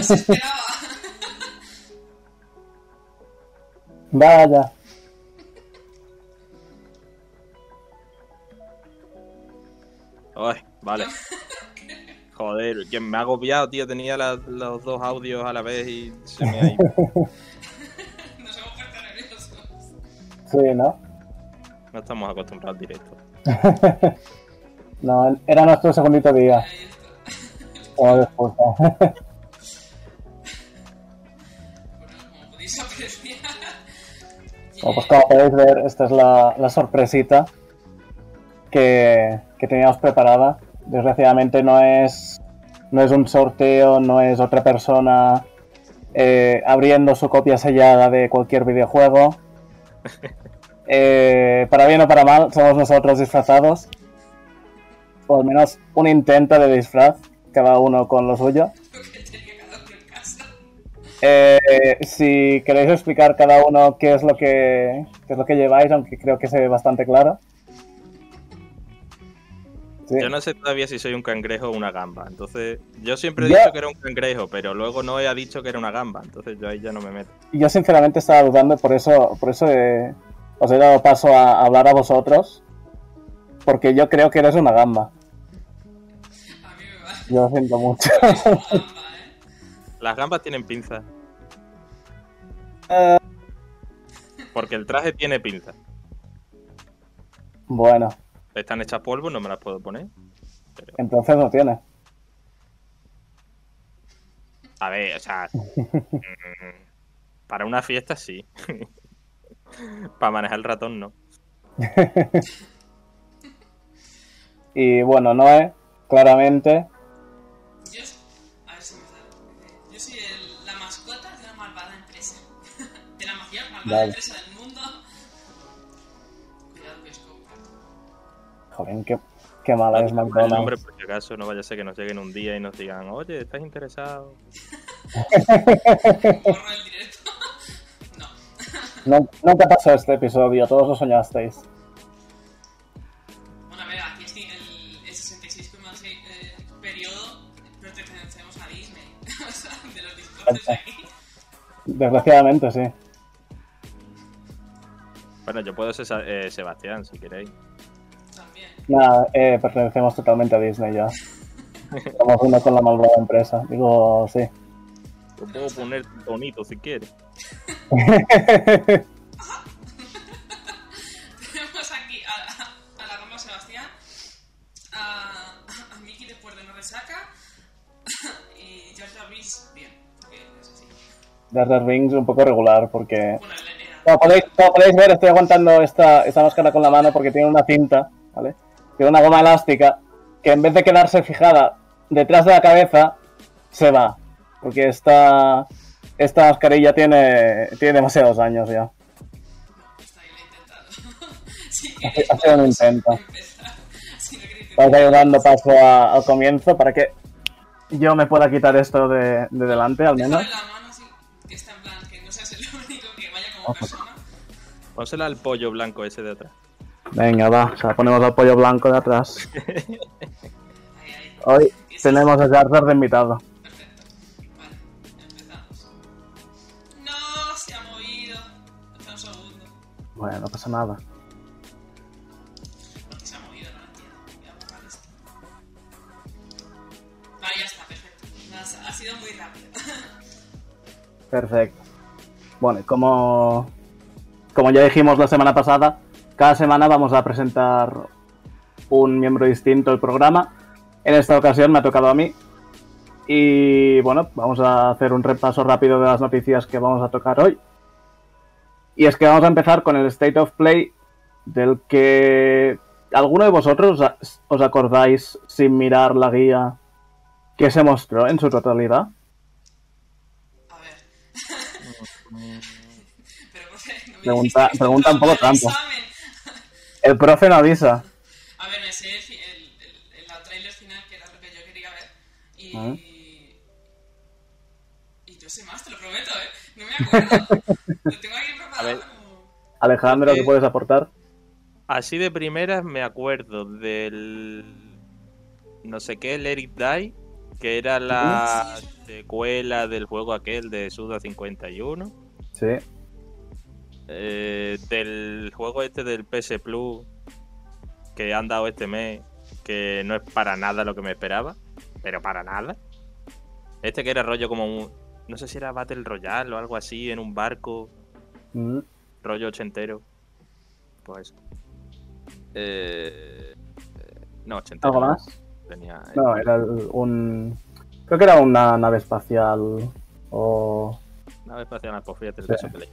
No se esperaba. Vaya. Ay, vale. Joder, que me ha agobiado, tío. Tenía la- los dos audios a la vez y se me ha ido. Nos hemos puesto nerviosos. Sí, ¿no? No estamos acostumbrados al directo. No, era nuestro segundito día. Ahí está. Bueno, pues como podéis ver, esta es la, la sorpresita que, que teníamos preparada. Desgraciadamente no es, no es un sorteo, no es otra persona eh, abriendo su copia sellada de cualquier videojuego. Eh, para bien o para mal, somos nosotros disfrazados. O al menos un intento de disfraz, cada uno con lo suyo. Eh, si queréis explicar cada uno qué es lo que qué es lo que lleváis, aunque creo que se ve bastante claro. Sí. Yo no sé todavía si soy un cangrejo o una gamba. Entonces, yo siempre he dicho que era un cangrejo, pero luego no ha dicho que era una gamba. Entonces, yo ahí ya no me meto. Yo sinceramente estaba dudando, por eso, por eso eh, os he dado paso a hablar a vosotros, porque yo creo que eres una gamba. A mí me vale. Yo lo siento mucho. Las gambas tienen pinzas. Eh, Porque el traje tiene pinzas. bueno, Están hechas polvo, no me las puedo poner. Pero, entonces no tiene. a ver, o sea. mm, para una fiesta sí. para manejar el ratón no. Y bueno, Noé, claramente, la Vale. empresa del mundo. Cuidado que es compra. joder, qué, qué mala es El nombre, McDonald's. por si acaso, no vaya a ser que nos lleguen un día y nos digan, oye, ¿estás interesado? El directo. no. No, nunca pasó este episodio, todos lo soñasteis. Bueno, a ver, aquí estoy el, el 66,6 eh, periodo pertenecemos a Disney. o sea, de los discursos aquí. Desgraciadamente, sí. Bueno, yo puedo ser eh, Sebastián, si queréis. También. Nada, eh, pertenecemos totalmente a Disney ya. Somos uno con la malvada empresa. Digo, sí. Yo puedo poner bonito si quieres. Tenemos aquí a, a la gamba Sebastián, a, a Miki después de una resaca y George Jarvis bien, porque es así. Jar Jar Binks un poco regular porque... Bueno. Como podéis, como podéis ver, estoy aguantando esta, esta máscara con la mano porque tiene una cinta, ¿vale? Tiene una goma elástica que en vez de quedarse fijada detrás de la cabeza, se va. Porque esta, esta mascarilla tiene, tiene demasiados años ya. Si queréis, hace un intento. Si no a ir dando paso a- al comienzo para que yo me pueda quitar esto de, de delante, al menos. La mano así, que está Pónsela al pollo blanco ese de atrás. Venga, va. O sea, ponemos al pollo blanco de atrás. Hoy tenemos a Jar de invitado. Perfecto. Vale, empezamos. No, se ha movido. Espera un segundo. Bueno, no pasa nada. Porque se ha movido, no entiendo. Voy a borrar esto. Vale, ya está, perfecto. Ha sido muy rápido. Perfecto. Bueno, como, como ya dijimos la semana pasada, cada semana vamos a presentar un miembro distinto del programa. En esta ocasión me ha tocado a mí. Y bueno, vamos a hacer un repaso rápido de las noticias que vamos a tocar hoy. Y es que vamos a empezar con el State of Play, del que alguno de vosotros os- os acordáis sin mirar la guía que se mostró en su totalidad. A ver. Pero, profe, no me Pregunta- pregunta un poco trampa. examen. El profe no avisa. A ver, me sé el, fi- el, el, el, trailer final, que era lo que yo quería ver. Y. Ah. Y yo sé más, te lo prometo, ¿eh? No me acuerdo. lo tengo aquí preparado. A ver. Alejandro, ¿qué puedes aportar? Así de primeras me acuerdo del. No sé qué, Let It Die. Que era la secuela del juego aquel de Suda 51. Sí. Eh, del juego este del PS Plus que han dado este mes, que no es para nada lo que me esperaba, pero para nada. Este que era rollo como un. No sé si era Battle Royale o algo así, en un barco, Mm. rollo ochentero. Pues. Eh, eh, no, ochentero. ¿Algo más? Tenía, No, era un. Creo que era una nave espacial o. Nave espacial, pues fíjate el Sí. que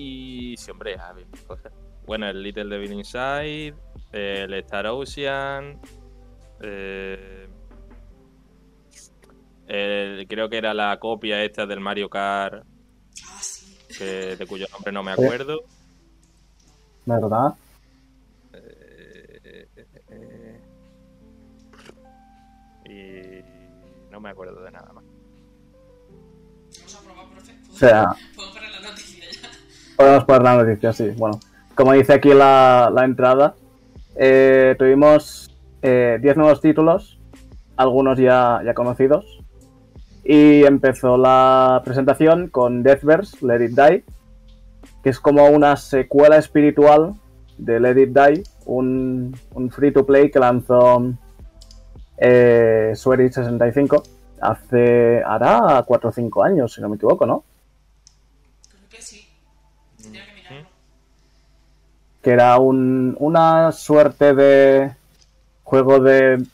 Y sí, hombre, a ver, cosas. Bueno, el Little Devil Inside, el Star Ocean, eh, el- creo que era la copia esta del Mario Kart, que, de cuyo nombre no me acuerdo. ¿Verdad? No me acuerdo de nada más. Vamos a probar, profe. O sea, Puedo poner la noticia ya. podemos poner la noticia, sí. Bueno, como dice aquí la, la entrada, eh, tuvimos eh, 10 nuevos títulos, algunos ya, ya conocidos. Y empezó la presentación con Deathverse, Let It Die, que es como una secuela espiritual de Let It Die, un, un free to play que lanzó eh, Swery 65 hace, hará 4 o 5 años, si no me equivoco, ¿no? Creo que sí. Tendría que mirarlo. que era un- una suerte de juego de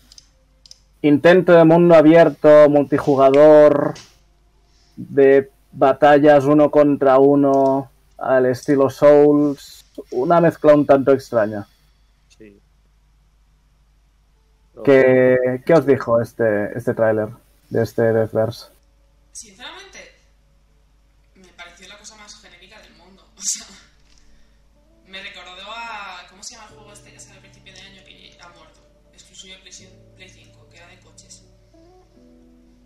intento de mundo abierto, multijugador, de batallas uno contra uno al estilo Souls, una mezcla un tanto extraña. Sí. ¿Qué, qué os dijo este, este tráiler de este Deathverse? Sinceramente, me pareció la cosa más genérica del mundo. O sea, me recordó a. ¿Cómo se llama el juego este que sale al principio de año que ha muerto? Exclusivo de Play, Play 5, que era de coches.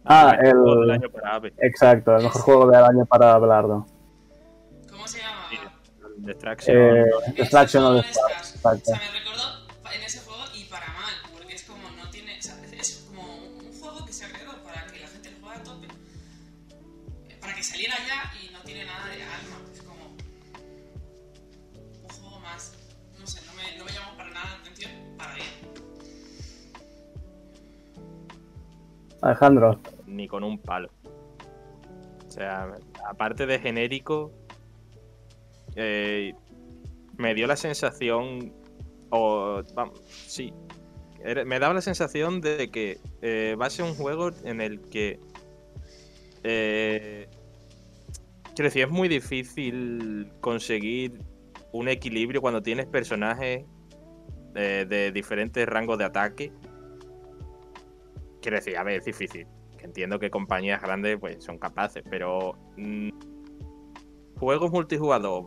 Ah, El juego del el... año para Ave. Exacto, el mejor juego del año para Belardo. ¿Cómo se llama? El Destruction. Eh, Destruction juego of de the Stars, Stars. exacto. O sea, me recordó Alejandro, ni con un palo. O sea, aparte de genérico, eh, me dio la sensación, o vamos, sí, me daba la sensación de que eh, va a ser un juego en el que, eh, es muy difícil conseguir un equilibrio cuando tienes personajes eh, de diferentes rangos de ataque. Quiero decir, a ver, es difícil. Que entiendo que compañías grandes pues son capaces, pero mm, juegos multijugador.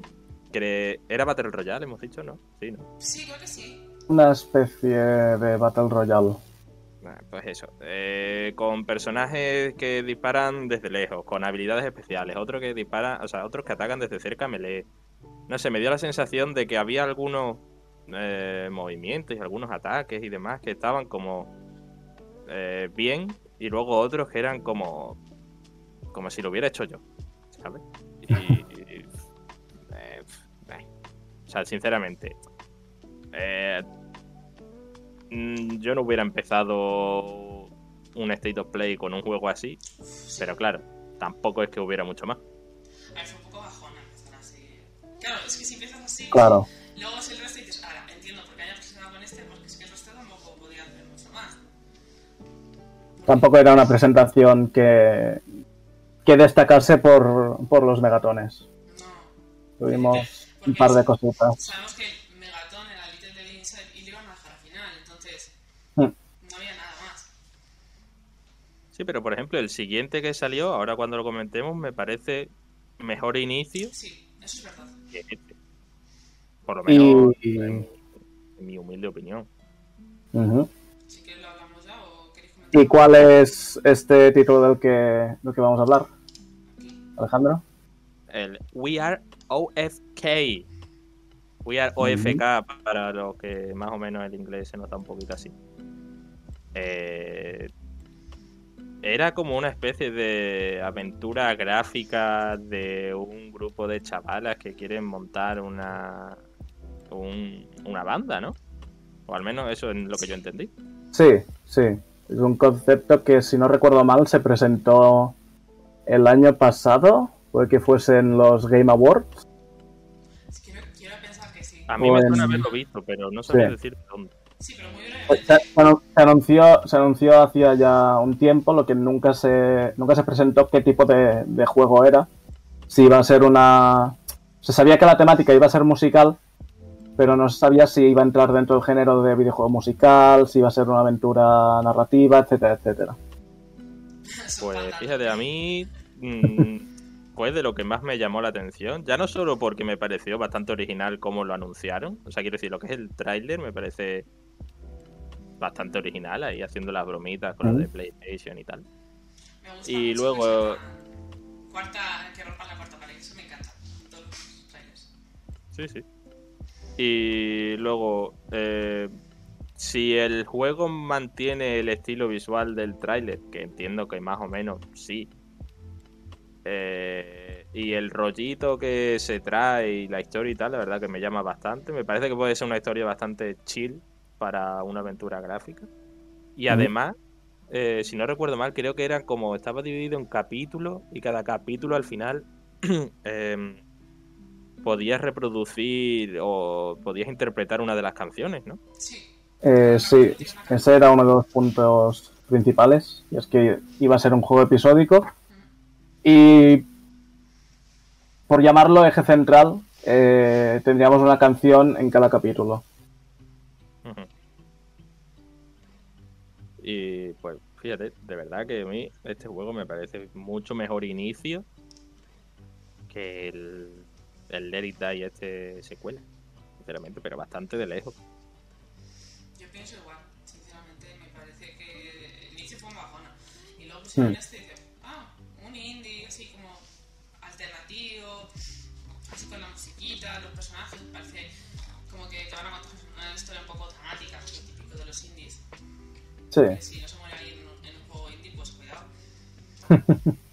que ¿Era Battle Royale, hemos dicho, no? Sí, ¿no? Sí, creo que sí. una especie de Battle Royale. Ah, Pues eso, eh, con personajes que disparan desde lejos, con habilidades especiales, otros que disparan, o sea, otros que atacan desde cerca melee. No sé, me dio la sensación de que había algunos eh, movimientos y algunos ataques y demás que estaban como eh, bien y luego otros que eran como como si lo hubiera hecho yo, ¿sabes? Y, y, eh, eh. o sea, sinceramente, eh, Mm, yo no hubiera empezado un State of Play con un juego así, pero claro, tampoco es que hubiera mucho más. A ver, fue un poco bajona empezar así. Claro, es que si empiezas así. Claro. Tampoco era una presentación que, que destacase por, por los megatones. No. Tuvimos un par de cositas. Sabemos que el Megaton era Little Devil Inside y le iban a dejar al final, entonces Hmm. no había nada más. Sí, pero por ejemplo, el siguiente que salió, ahora cuando lo comentemos, me parece mejor inicio Sí, eso es verdad. que este. Por lo menos, Y, en mi humilde opinión. Ujú. Si ¿Y cuál es este título del que, del que vamos a hablar. Alejandro? El We Are OFK. We Are OFK para los que más o menos el inglés se nota un poquito así. Eh, era como una especie de aventura gráfica de un grupo de chavalas que quieren montar una un- una banda, ¿no? O al menos eso es lo que yo entendí. Sí, sí. Es un concepto que, si no recuerdo mal, se presentó el año pasado. Puede que fuesen los Game Awards. Quiero, quiero pensar que sí. A mí O me en- suena haberlo visto, pero no sabía Sí. decir dónde. Sí, pero muy Pues brevemente. Se, se anu- se anunció, se anunció hacía ya un tiempo, lo que nunca se, nunca se presentó qué tipo de, de juego era. Si iba a ser una... Se sabía que la temática iba a ser musical, pero no sabía si iba a entrar dentro del género de videojuego musical, si iba a ser una aventura narrativa, etcétera, etcétera. Pues fíjate, a mí mm, fue de lo que más me llamó la atención. Ya no solo porque me pareció bastante original cómo lo anunciaron. O sea, quiero decir, lo que es el tráiler me parece bastante original ahí haciendo las bromitas con lo de Ujú. PlayStation y tal. Me gusta y mucho luego- Cuarta, que rompan la cuarta pared, eso me encanta. Todos los trailers. Sí, sí. Y luego, eh, si el juego mantiene el estilo visual del tráiler, que entiendo que más o menos sí, eh, y el rollito que se trae y la historia y tal, la verdad que me llama bastante. Me parece que puede ser una historia bastante chill para una aventura gráfica. Y además, eh, si no recuerdo mal, creo que era como estaba dividido en capítulos y cada capítulo al final em, podías reproducir o podías interpretar una de las canciones, ¿no? Sí. Eh, sí, ese era uno de los puntos principales, y es que iba a ser un juego episódico. Y por llamarlo eje central, eh, tendríamos una canción en cada capítulo. Y pues fíjate, de verdad que a mí este juego me parece mucho mejor inicio que el, el Let It Die este secuela, sinceramente, pero bastante de lejos. Yo pienso igual, sinceramente, me parece que el inicio fue un bajona. Y luego pusieron Hmm. este y dice, ah, un indie así como alternativo, así con la musiquita, los personajes, parece como que te van a contar una historia un poco dramática, lo típico de los indies. Sí, Que si no se muere alguien en un juego indie, pues cuidado.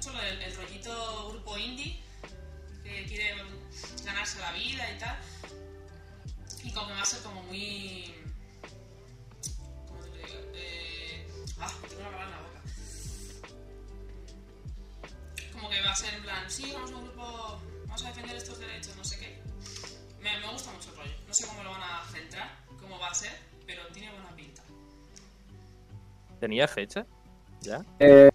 mucho el rollito grupo indie, que quiere ganarse la vida y tal, y como que va a ser como muy... ¿Cómo te lo digo? Eh, ah, tengo la palabra en la boca. Como que va a ser en plan, sí, vamos a un grupo, vamos a defender estos derechos, no sé qué. Me, me gusta mucho el rollo. No sé cómo lo van a centrar, cómo va a ser, pero tiene buena pinta. ¿Tenía fecha? ¿Ya? Eh,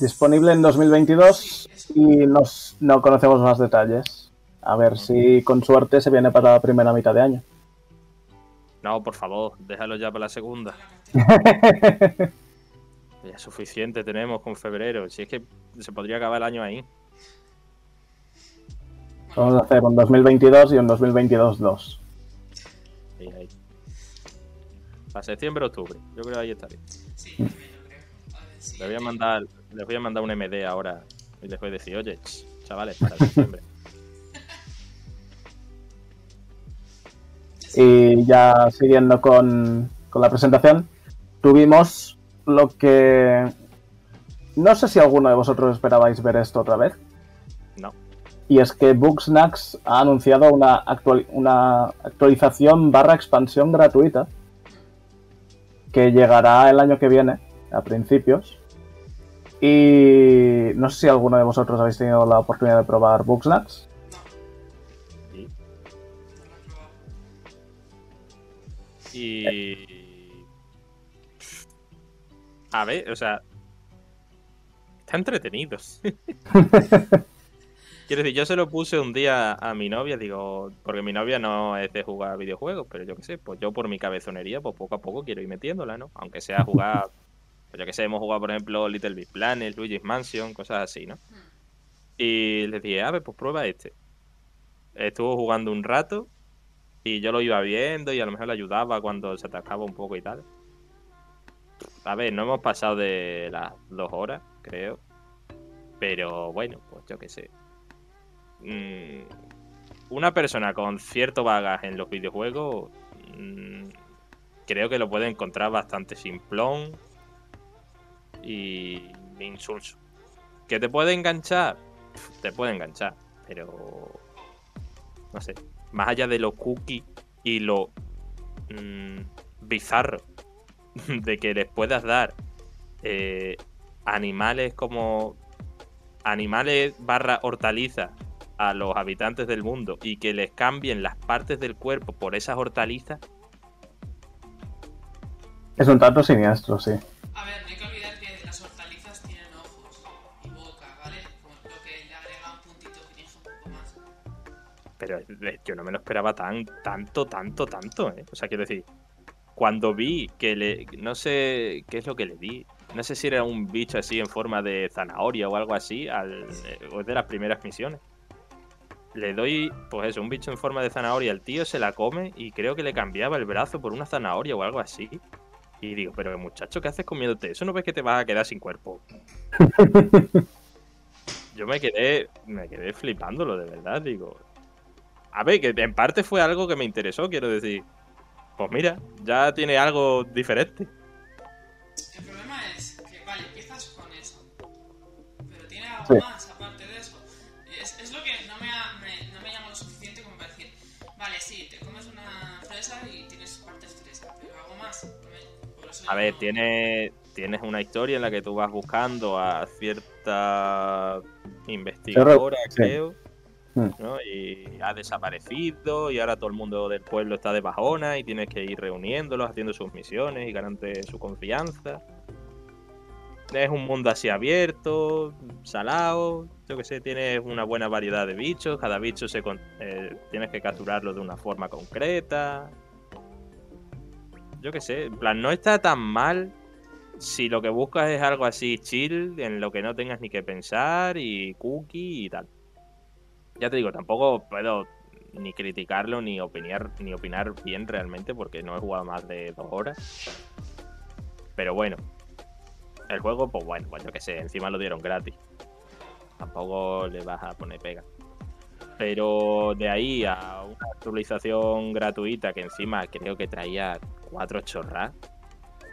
disponible en 2022 y nos- no conocemos más detalles. A ver si con suerte se viene para la primera mitad de año. No, por favor, déjalo ya para la segunda. Ya suficiente tenemos con febrero. Si es que se podría acabar el año ahí. Vamos a hacer un 2022 y un 2022-2. Ahí, ahí. Para septiembre, octubre. Yo creo que ahí está bien. Sí, sí, Les voy a mandar, les voy a mandar un MD ahora y les voy a decir, oye, ch, chavales, para septiembre. Y ya siguiendo con, con la presentación, tuvimos lo que... No sé si alguno de vosotros esperabais ver esto otra vez. No. Y es que Booksnacks ha anunciado una, actuali- una actualización barra expansión gratuita que llegará el año que viene, a principios. Y no sé si alguno de vosotros habéis tenido la oportunidad de probar he probado. y- A ver, o sea... Está entretenidos. Quiero decir, yo se lo puse un día a mi novia, digo, porque mi novia no es de jugar videojuegos, pero yo qué sé, pues yo por mi cabezonería, pues poco a poco quiero ir metiéndola, ¿no? Aunque sea jugar, yo que sé, hemos jugado, por ejemplo, Little Big Planet, Luigi's Mansion, cosas así, ¿no? Y les dije, a ver, pues prueba este. Estuvo jugando un rato y yo lo iba viendo y a lo mejor le ayudaba cuando se atascaba un poco y tal. A ver, no hemos pasado de las dos horas, creo. Pero bueno, pues yo qué sé. Mm, una persona con cierto bagaje en los videojuegos, mm, creo que lo puede encontrar bastante simplón y insulso. ¿Que te puede enganchar? Te puede enganchar, pero no sé. Más allá de lo cookie y lo mm, bizarro de que les puedas dar eh, animales como animales barra hortalizas a los habitantes del mundo y que les cambien las partes del cuerpo por esas hortalizas, Es un tanto siniestro, sí. Pero eh, yo no me lo esperaba tan, tanto, tanto, tanto, ¿eh? O sea, quiero decir, cuando vi que le. No sé qué es lo que le di. No sé si era un bicho así en forma de zanahoria o algo así, al, eh, o es de las primeras misiones. Le doy, pues eso, un bicho en forma de zanahoria. El tío se la come y creo que le cambiaba el brazo por una zanahoria o algo así. Y digo, pero muchacho, ¿qué haces comiéndote eso? ¿No ves que te vas a quedar sin cuerpo? Yo me quedé, me quedé flipándolo, de verdad, digo. A ver, que en parte fue algo que me interesó, quiero decir. Pues mira, ya tiene algo diferente. El problema es que, vale, empiezas con eso. Pero tiene algo Sí. más aparte de eso. Es, es lo que no me, ha- me- no me llama lo suficiente como para decir, vale, sí, te comes una fresa y tienes partes fresa, pero algo más. por eso A ver, no- tiene, tienes una historia en la que tú vas buscando a cierta investigadora, Sí. creo. ¿No? Y ha desaparecido y ahora todo el mundo del pueblo está de bajona y tienes que ir reuniéndolos, haciendo sus misiones y ganarte su confianza. Es un mundo así abierto, salado, yo que sé, tienes una buena variedad de bichos, cada bicho se con- eh, tienes que capturarlo de una forma concreta. Yo que sé, en plan, no está tan mal si lo que buscas es algo así chill, en lo que no tengas ni que pensar y cookie y tal. Ya te digo, tampoco puedo ni criticarlo ni opinar, ni opinar bien realmente porque no he jugado más de dos horas. Pero bueno, el juego, pues bueno, pues yo que sé, encima lo dieron gratis. Tampoco le vas a poner pega. Pero de ahí a una actualización gratuita que encima creo que traía cuatro chorras,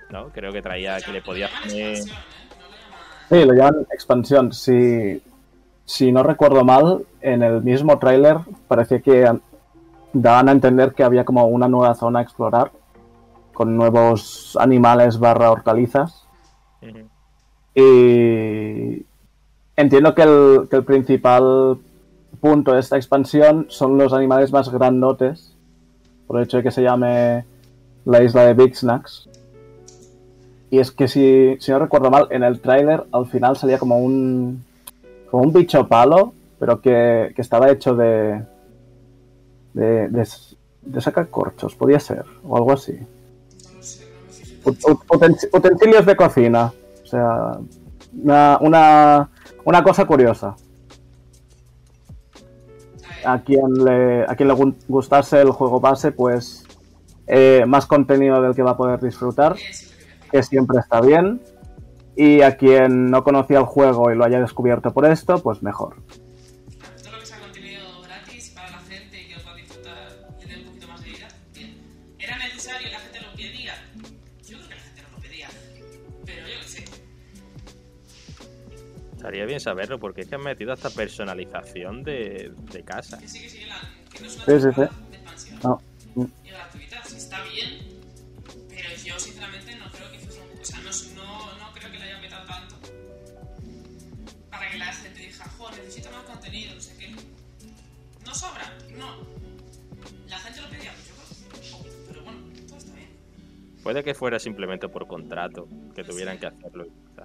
¿no? Creo que traía que le podías poner... Sí, lo llaman expansión. Si, si no recuerdo mal, en el mismo tráiler parecía que an- daban a entender que había como una nueva zona a explorar con nuevos animales barra hortalizas. Y entiendo que el, que el principal punto de esta expansión son los animales más grandotes, por el hecho de que se llame la isla de Big Snacks. Y es que si, si no recuerdo mal, en el tráiler al final salía como un como un bicho palo, pero que, que estaba hecho de, de, de, sacar corchos, podía ser, o algo así. Utensilios de cocina. O sea, una, una, una cosa curiosa. A quien le, a quien le gu- gustase el juego base, pues eh, más contenido del que va a poder disfrutar, que siempre está bien. Y a quien no conocía el juego y lo haya descubierto por esto, pues mejor. Todo lo que sea contenido gratis para la gente y que lo pueda disfrutar y dé un poquito más de vida, bien. ¿Era necesario y la gente lo pedía? Yo creo que la gente no lo pedía. Pero yo qué sé. Estaría bien saberlo porque es que han metido hasta personalización de, de casa. Que sí, que sí, la- que no es una Sí, sí, temporada sí. de expansión. No. Y gratuita, sí está bien. Puede que fuera simplemente por contrato, que tuvieran que hacerlo. y ya está.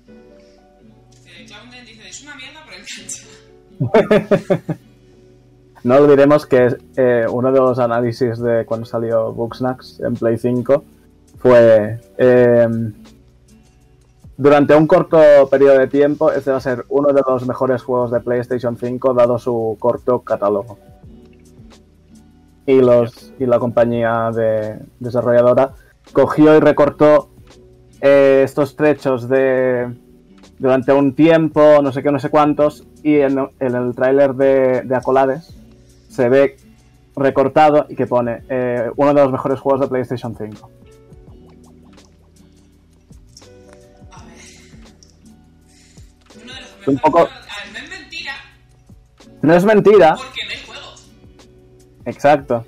Eh, dice, es una mierda, pero engancha. No olvidemos que eh, uno de los análisis de cuando salió Booksnacks en Play 5 fue eh, durante un corto periodo de tiempo este va a ser uno de los mejores juegos de PlayStation 5 dado su corto catálogo. Y los y la compañía de desarrolladora cogió y recortó eh, estos trechos de durante un tiempo, no sé qué, no sé cuántos, y en, en el tráiler de, de Acolades se ve recortado y que pone eh, uno de los mejores juegos de PlayStation 5. A ver. Uno de los Un mejores poco- juegos- A ver, no es mentira, No es mentira, porque no hay juegos. exacto.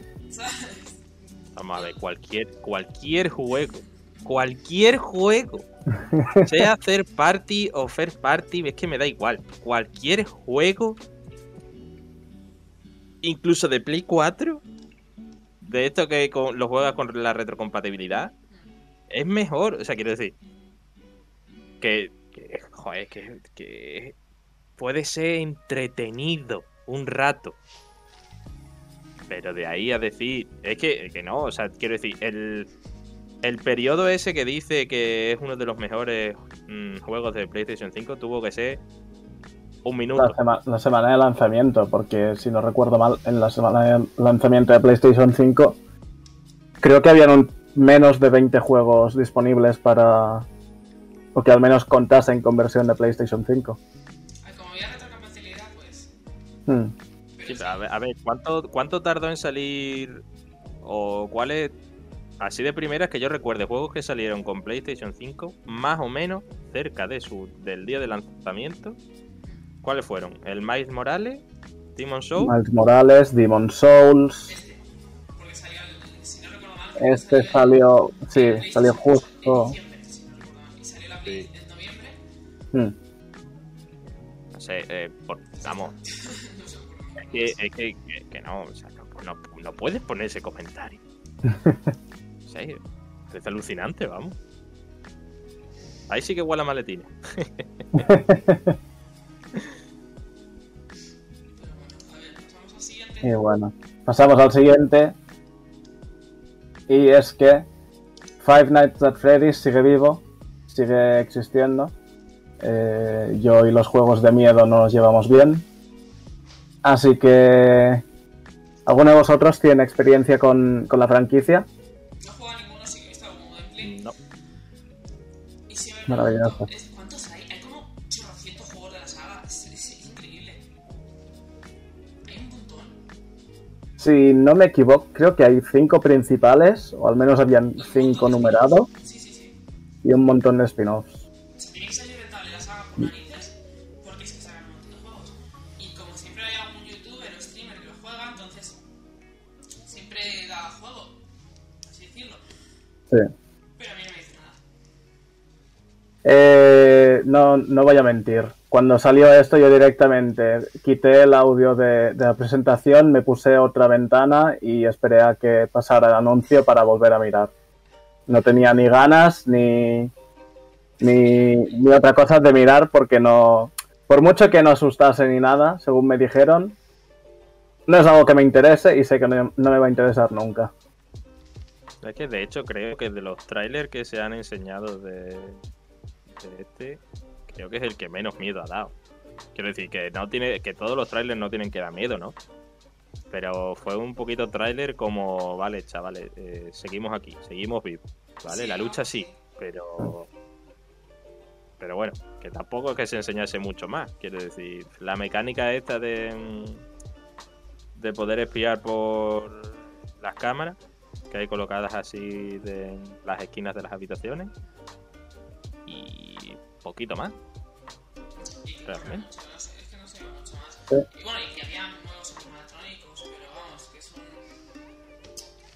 Ver, cualquier, cualquier juego, cualquier juego, sea hacer party o first party, es que me da igual. Cualquier juego, incluso de Play 4, de esto que con- lo juegas con la retrocompatibilidad, es mejor. O sea, quiero decir, que, que, joder, que, que puede ser entretenido un rato. Pero de ahí a decir, es que, que no, o sea, quiero decir, el, el periodo ese que dice que es uno de los mejores mm, juegos de PlayStation 5 tuvo que ser un minuto. La, sema- la semana de lanzamiento, porque si no recuerdo mal, en la semana de lanzamiento de PlayStation 5 creo que habían un- menos de 20 juegos disponibles para... o que al menos contasen con versión de PlayStation 5. Ay, Como había retrocompatibilidad, pues. Hmm. Sí, pero a ver, a ver, ¿cuánto, ¿cuánto tardó en salir? ¿O cuáles? Así de primeras que yo recuerde, juegos que salieron con PlayStation 5, más o menos cerca de su del día de lanzamiento. ¿Cuáles fueron? ¿El Miles Morales? ¿Demon Soul? Miles Morales, Demon Souls. Este. Porque salió, el- si no recuerdo mal. Este el- salió, sí, salió justo. En diciembre, si no recuerdo mal. Y salió la Play Sí. en noviembre. Hmm. No sé, eh, por- vamos, es que, es que, que- que no, o sea, no, puedes poner ese comentario. En serio, es alucinante, vamos. Ahí sí que huele a maletina. Y bueno, pasamos al siguiente. Y es que Five Nights at Freddy's sigue vivo, sigue existiendo. Eh, yo y los juegos de miedo no nos llevamos bien. Así que... ¿Alguno de vosotros tiene experiencia con, con la franquicia? No juego a ninguno, sí que he visto algún gameplay. No. Y si me Maravilloso. ¿cuántos hay? Hay como 800 juegos de la saga. Es, es- es increíble. Hay un montón. Si no me equivoco, creo que hay cinco principales, o al menos habían cinco numerados, Sí, sí, sí. y un montón de spin-offs. No. Eh, no, no voy a mentir. Cuando salió esto yo directamente quité el audio de, de la presentación, me puse otra ventana y esperé a que pasara el anuncio para volver a mirar. No tenía ni ganas ni, ni, ni otra cosa de mirar porque no... Por mucho que no asustase ni nada, según me dijeron, no es algo que me interese y sé que no, no me va a interesar nunca. Es que de hecho creo que de los trailers que se han enseñado de, de este, creo que es el que menos miedo ha dado. Quiero decir que no tiene, que todos los trailers no tienen que dar miedo, ¿no? Pero fue un poquito trailer como, vale, chavales, eh, seguimos aquí, seguimos vivos, ¿vale? Sí, La lucha sí, Sí. pero... Pero bueno, que tampoco es que se enseñase mucho más. Quiero decir, la mecánica esta de... mm, De poder espiar por las cámaras que hay colocadas así de las esquinas de las habitaciones. Y poquito más. Realmente. es. Sí. Y bueno, y que había nuevos animatrónicos, pero vamos, que son.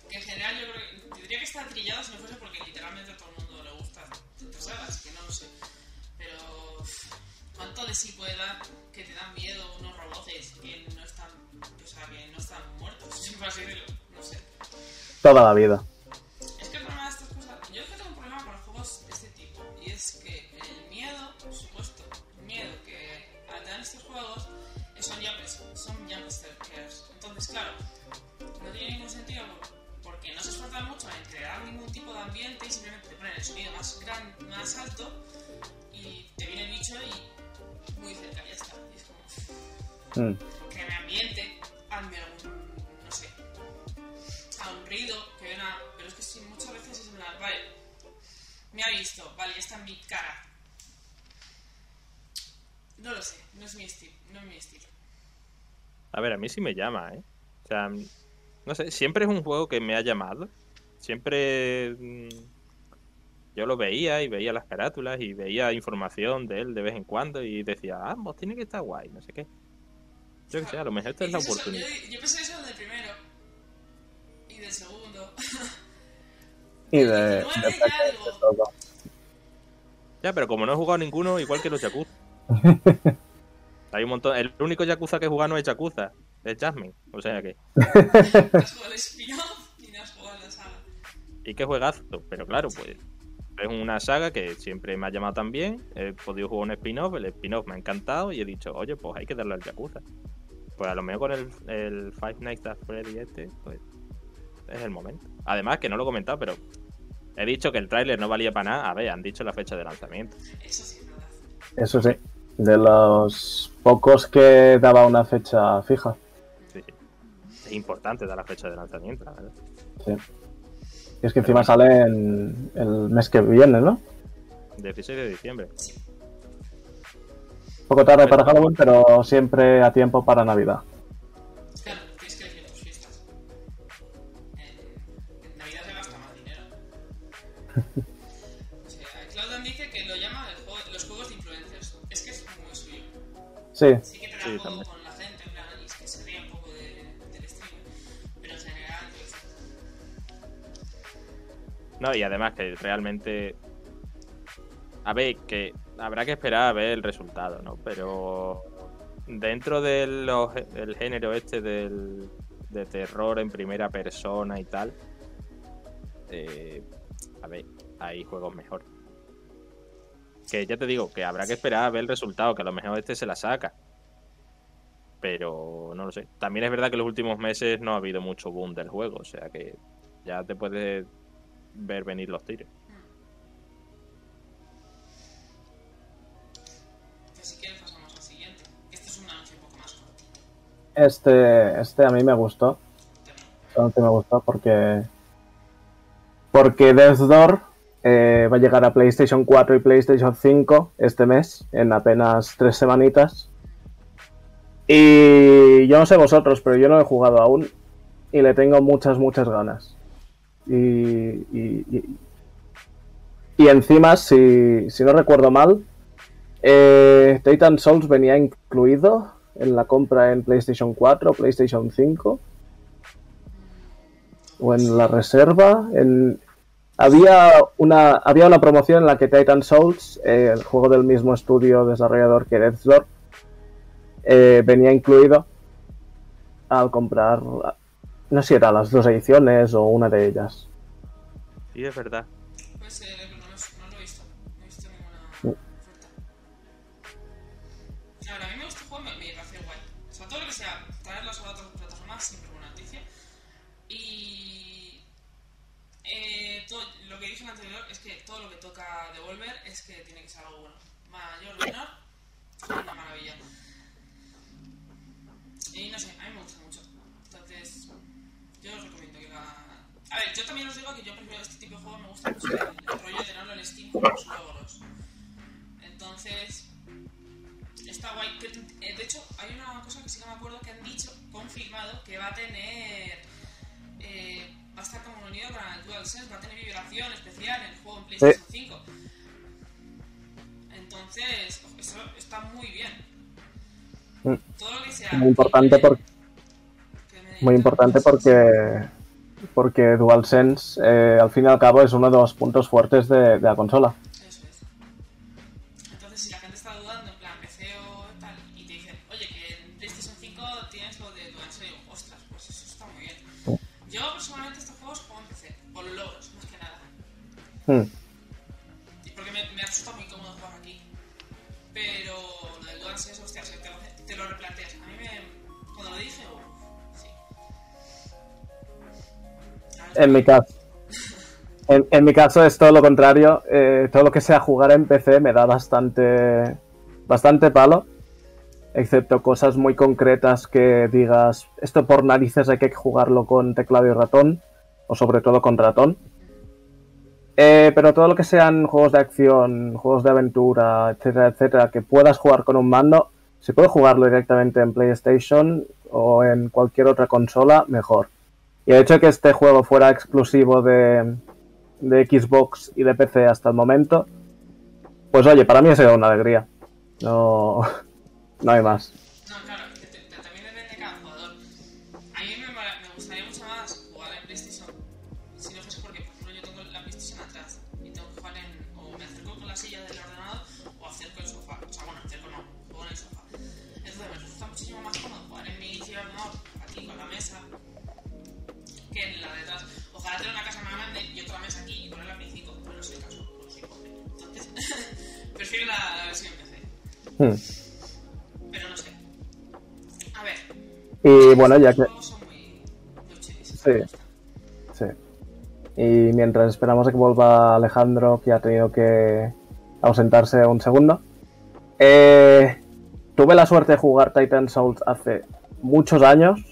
Que en general yo creo que tendría que estar trillado si no fuese porque literalmente a todo el mundo le gusta sagas, que no lo sé. Pero. ¿Cuánto de sí puede dar que te dan miedo unos robots que no están. O sea, que no están muertos? Toda la vida. Es que el problema de estas cosas. Yo es que tengo un problema con los juegos de este tipo. Y es que el miedo, por supuesto, el miedo que dan estos juegos son jumpers, son jumpscares. Entonces, claro, no tiene ningún sentido porque no se esfuerzan mucho en crear ningún tipo de ambiente y simplemente te ponen el sonido más gran, más alto y te viene el bicho y muy cerca, ya está. Y es como Mm. que me ambiente, hazme algún, a un ruido, que ven a... Pero es que sí, muchas veces es en plan, vale, Me ha visto, vale, está en mi cara. No lo sé, no es mi estilo, no es mi estilo. A ver, a mí sí me llama, ¿eh? O sea, no sé, siempre es un juego que me ha llamado. Siempre mm, yo lo veía y veía las carátulas y veía información de él de vez en cuando y decía, ah, pues tiene que estar guay, no sé qué. Yo que sé, a lo mejor esta es la Dices eso, oportunidad. Yo, yo pensé eso del primero. Y del segundo. Y de, ya Tekken, digo. de todo. Ya, pero como no he jugado ninguno, igual que los Yakuza. Hay un montón. El único Yakuza que he jugado no es Yakuza, es Jasmine. O sea que. No has jugado el spin-off y no has jugado la saga. Y qué juegazo. Pero claro, pues. Es una saga que siempre me ha llamado también. He podido jugar un spin-off, el spin-off me ha encantado y he dicho, oye, pues hay que darle al Yakuza. Pues a lo mejor con el, el Five Nights at Freddy este, pues es el momento. Además, que no lo he comentado, pero he dicho que el tráiler no valía para nada. A ver, han dicho la fecha de lanzamiento. Eso sí es verdad. Eso sí, de los pocos que daba una fecha fija. Sí, sí. Es importante dar la fecha de lanzamiento, la verdad. Sí. Y es que encima sale en el mes que viene, ¿no? 16 de diciembre. Un poco tarde para Halloween, pero siempre a tiempo para Navidad. O sea, Claudan dice que lo llama el juego- los juegos de influencers. Es que es muy suyo. Sí, Sí que da Sí, también. con la gente, en plan, y es que se ríe un poco de- del streamer. Pero en general, pues, No, y además que realmente. A ver, que habrá que esperar a ver el resultado, ¿no? Pero dentro del el género este del, de terror en primera persona y tal, eh, a ver, hay juegos mejor. Que ya te digo, que habrá que esperar a ver el resultado, que a lo mejor este se la saca. Pero no lo sé. También es verdad que en los últimos meses no ha habido mucho boom del juego, o sea que ya te puedes ver venir los tiros. que si quieres pasamos al siguiente. Este es un anuncio un poco más cortito. este, este a mí me gustó. Este me gustó porque. Porque Death Door eh, va a llegar a PlayStation 4 y PlayStation 5 este mes, en apenas tres semanitas. Y yo no sé vosotros, pero yo no he jugado aún y le tengo muchas, muchas ganas. Y, y, y- y encima, si, si no recuerdo mal, eh, Titan Souls venía incluido en la compra en PlayStation 4, PlayStation 5 o en la reserva. En... Había, una, había una promoción en la que Titan Souls, eh, el juego del mismo estudio desarrollador que Death's Door, eh, venía incluido al comprar, no sé si eran las dos ediciones o una de ellas. Sí, es verdad. Pues eh, toca Devolver es que tiene que ser algo bueno. Mayor o menor, una maravilla. Importante, por- que me- muy importante porque, porque DualSense, eh, al fin y al cabo, es uno de los puntos fuertes de, de la consola. Eso es. Entonces, si la gente está dudando, en plan, PC o tal, y te dicen, oye, que en PlayStation 5 tienes lo de DualSense, digo, ostras, pues eso está muy bien. Yo, personalmente, estos juegos juego en PC, por los logros, más que nada. Hmm. En mi caso. En, mi caso es todo lo contrario. eh, todo lo que sea jugar en PC me da bastante. bastante palo. Excepto cosas muy concretas que digas. Esto por narices hay que jugarlo con teclado y ratón. O sobre todo con ratón. Eh, pero todo lo que sean juegos de acción, juegos de aventura, etcétera, etcétera, que puedas jugar con un mando, si puedes jugarlo directamente en PlayStation o en cualquier otra consola, mejor. Y el hecho de que este juego fuera exclusivo de, de Xbox y de PC hasta el momento, pues oye, para mí ha sido una alegría. No, no hay más. Hmm. Pero no sé. A ver, Y bueno, ya que... son muy, muy. Sí. Sí. Y mientras esperamos a que vuelva Alejandro, que ha tenido que ausentarse un segundo, eh, tuve la suerte de jugar Titan Souls hace muchos años,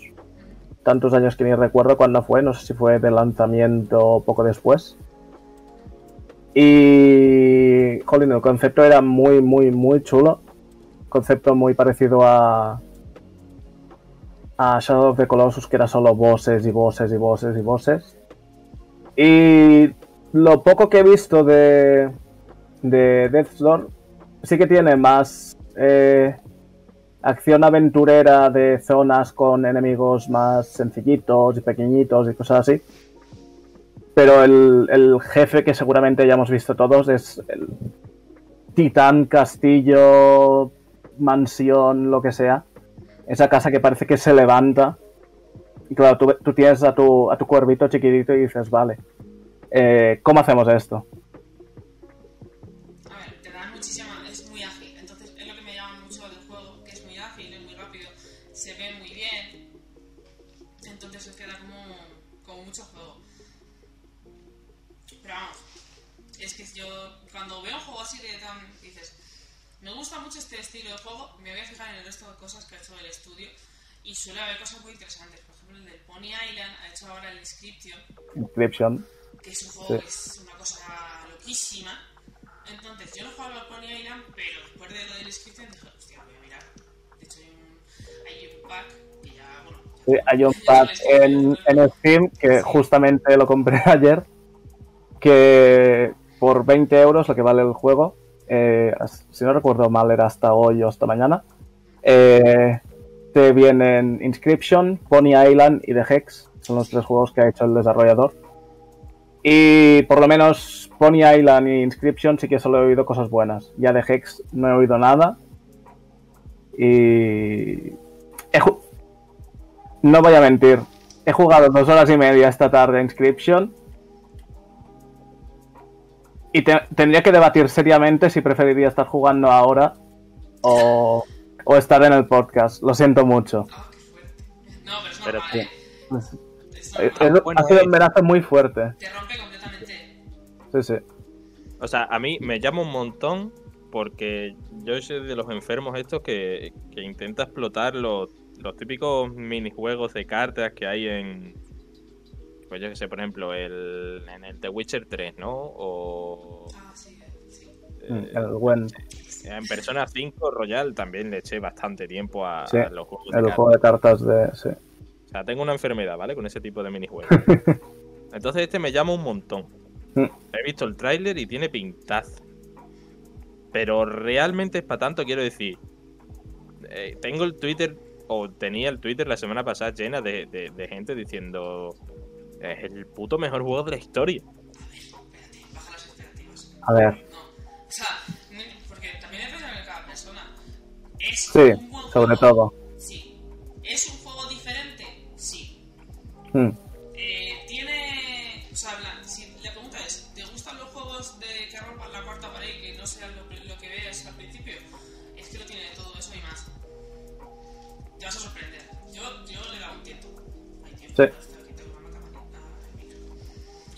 tantos años que ni recuerdo cuándo fue, no sé si fue de lanzamiento o poco después. Y, jolín, el concepto era muy, muy, muy chulo. Concepto muy parecido a, a Shadow of the Colossus, que era solo bosses y bosses y bosses y bosses. Y lo poco que he visto de, de Death's sí que tiene más eh, acción aventurera de zonas con enemigos más sencillitos y pequeñitos y cosas así. Pero el, el jefe que seguramente ya hemos visto todos es el titán, castillo, mansión, lo que sea esa casa que parece que se levanta. Y claro, tú, tienes a tu, a tu cuervito chiquitito y dices, vale, eh, ¿cómo hacemos esto? A ver, te da muchísima. Es muy ágil. Entonces, es lo que me llama mucho del juego, que es muy ágil, es muy rápido, se ve muy bien. Entonces, se queda como, como mucho juego. Pero vamos, es que yo, cuando veo un juego así de tan. dices, me gusta mucho este estilo de juego, me voy a fijar en el resto de cosas que ha hecho el estudio. Y suele haber cosas muy interesantes. Por ejemplo, el del Pony Island ha hecho ahora el Inscription Inscription. que es un juego Sí. que es una cosa loquísima. Entonces, yo no jugaba al Pony Island, pero después de lo del Inscription dije, hostia, voy a mirar. De hecho, hay un, hay un pack que ya, bueno. ya- Sí, hay un pack en, en Steam que justamente lo compré ayer, que por 20 euros lo que vale el juego, eh, si no recuerdo mal era hasta hoy o hasta mañana, eh, te vienen Inscription, Pony Island y The Hex, son los tres juegos que ha hecho el desarrollador. Y por lo menos Pony Island y Inscription sí que solo he oído cosas buenas. Ya de Hex no he oído nada. Y... no voy a mentir. He jugado dos horas y media esta tarde a Inscription. Y te- tendría que debatir seriamente si preferiría estar jugando ahora o, o estar en el podcast. Lo siento mucho. Ah, qué fuerte. No, pero es Pero normal, sí. ¿eh? Es Es- normal. es- bueno, ha sido eh. un verazo muy fuerte. Te rompe completamente. Sí, sí. O sea, a mí me llama un montón porque yo soy de los enfermos estos que, que intenta explotar los, los típicos minijuegos de cartas que hay en... Pues yo que sé, por ejemplo, el, en el The Witcher 3, ¿no? O Ah, sí, sí. eh, El buen. en Persona 5 Royal también le eché bastante tiempo a, Sí, a los juegos de El cartas. juego de cartas de. Sí. O sea, tengo una enfermedad, ¿vale? Con ese tipo de minijuegos. Entonces este me llama un montón. Mm. He visto el tráiler y tiene pintazo. Pero realmente es para tanto, quiero decir. eh, tengo el Twitter, o tenía el Twitter la semana pasada llena de, de- de gente diciendo. Es el puto mejor juego de la historia. Espérate, baja las expectativas. A ver. No. O sea, porque también depende de cada persona. Es Sí, un buen sobre juego. todo. Sí. ¿Es un juego diferente? Sí. Mm.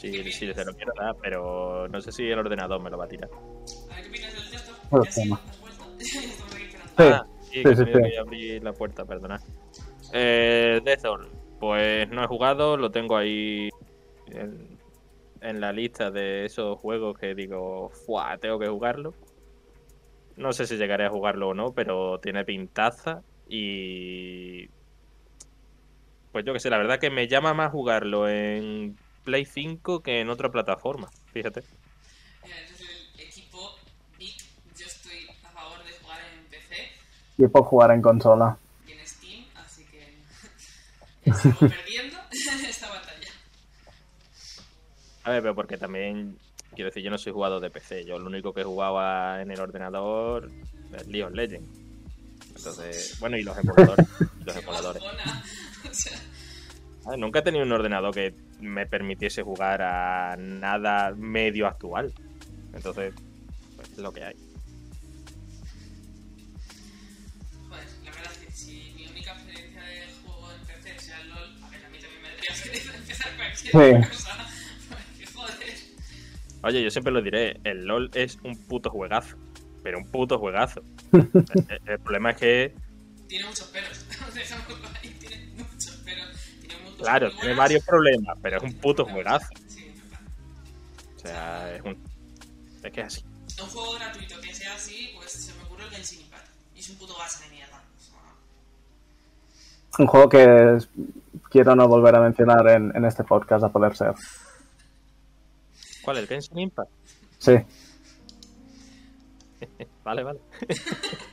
Sí, ¿Qué sí, piensas? se lo quiero dar, pero no sé si el ordenador me lo va a tirar. A ver qué opinas del texto. Ya sí, Ah, sí, sí, que sí, abrir la puerta, perdonad. Eh, Death Door, pues no he jugado, lo tengo ahí en, en la lista de esos juegos que digo, ¡fuah! Tengo que jugarlo. No sé si llegaré a jugarlo o no, pero tiene pintaza y. Pues yo que sé, la verdad que me llama más jugarlo en Play 5 que en otra plataforma, fíjate. Entonces el equipo Big, yo estoy a favor de jugar en PC Y por jugar en consola. y en Steam, así que sigo perdiendo esta batalla. A ver, pero porque también, quiero decir, yo no soy jugador de PC. Yo lo único que jugaba en el ordenador es League of Legends. Entonces, bueno, y los emuladores. los emuladores. O sea, A ver, nunca he tenido un ordenador que me permitiese jugar a nada medio actual. Entonces, pues es lo que hay. joder, la verdad es que si mi única experiencia de juego en PC sea el LOL, a ver, a mí también me tendrías que empezar cualquier Sí. cosa. Porque joder. Oye, yo siempre lo diré, el LOL es un puto juegazo. Pero un puto juegazo. el, el problema es que, Tiene muchos peros. Dejémoslo ahí, claro, tiene varios problemas, pero es un puto juegazo. O sea, es un... Es que es así. Un juego gratuito que sea así, pues se me ocurre el Genshin Impact. Y es un puto base de mierda. O sea, Un juego que quiero no volver a mencionar en, en este podcast a poder ser. ¿Cuál? ¿El Genshin Impact? Sí. Vale, vale.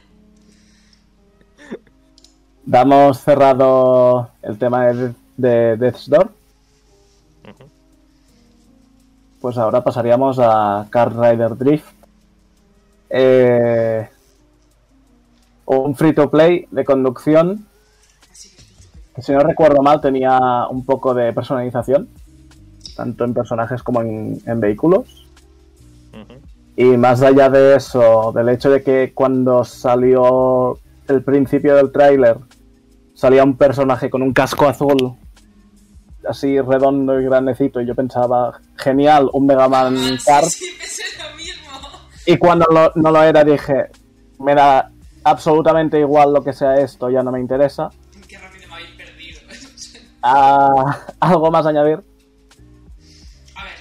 Damos cerrado el tema de, de Death's Door. Pues ahora pasaríamos a Kart Rider Drift. Eh, un free to play de conducción si no recuerdo mal tenía un poco de personalización, tanto en personajes como en, en vehículos. Y más allá de eso, del hecho de que cuando salió el principio del tráiler salía un personaje con un casco azul así redondo y grandecito y yo pensaba, genial, un Mega Man Ah, Kart. Sí, lo mismo. Y cuando lo- no lo era dije, me da absolutamente igual lo que sea esto, ya no me interesa. Qué rápido me habéis perdido. Ah, ¿Algo más a añadir? A ver,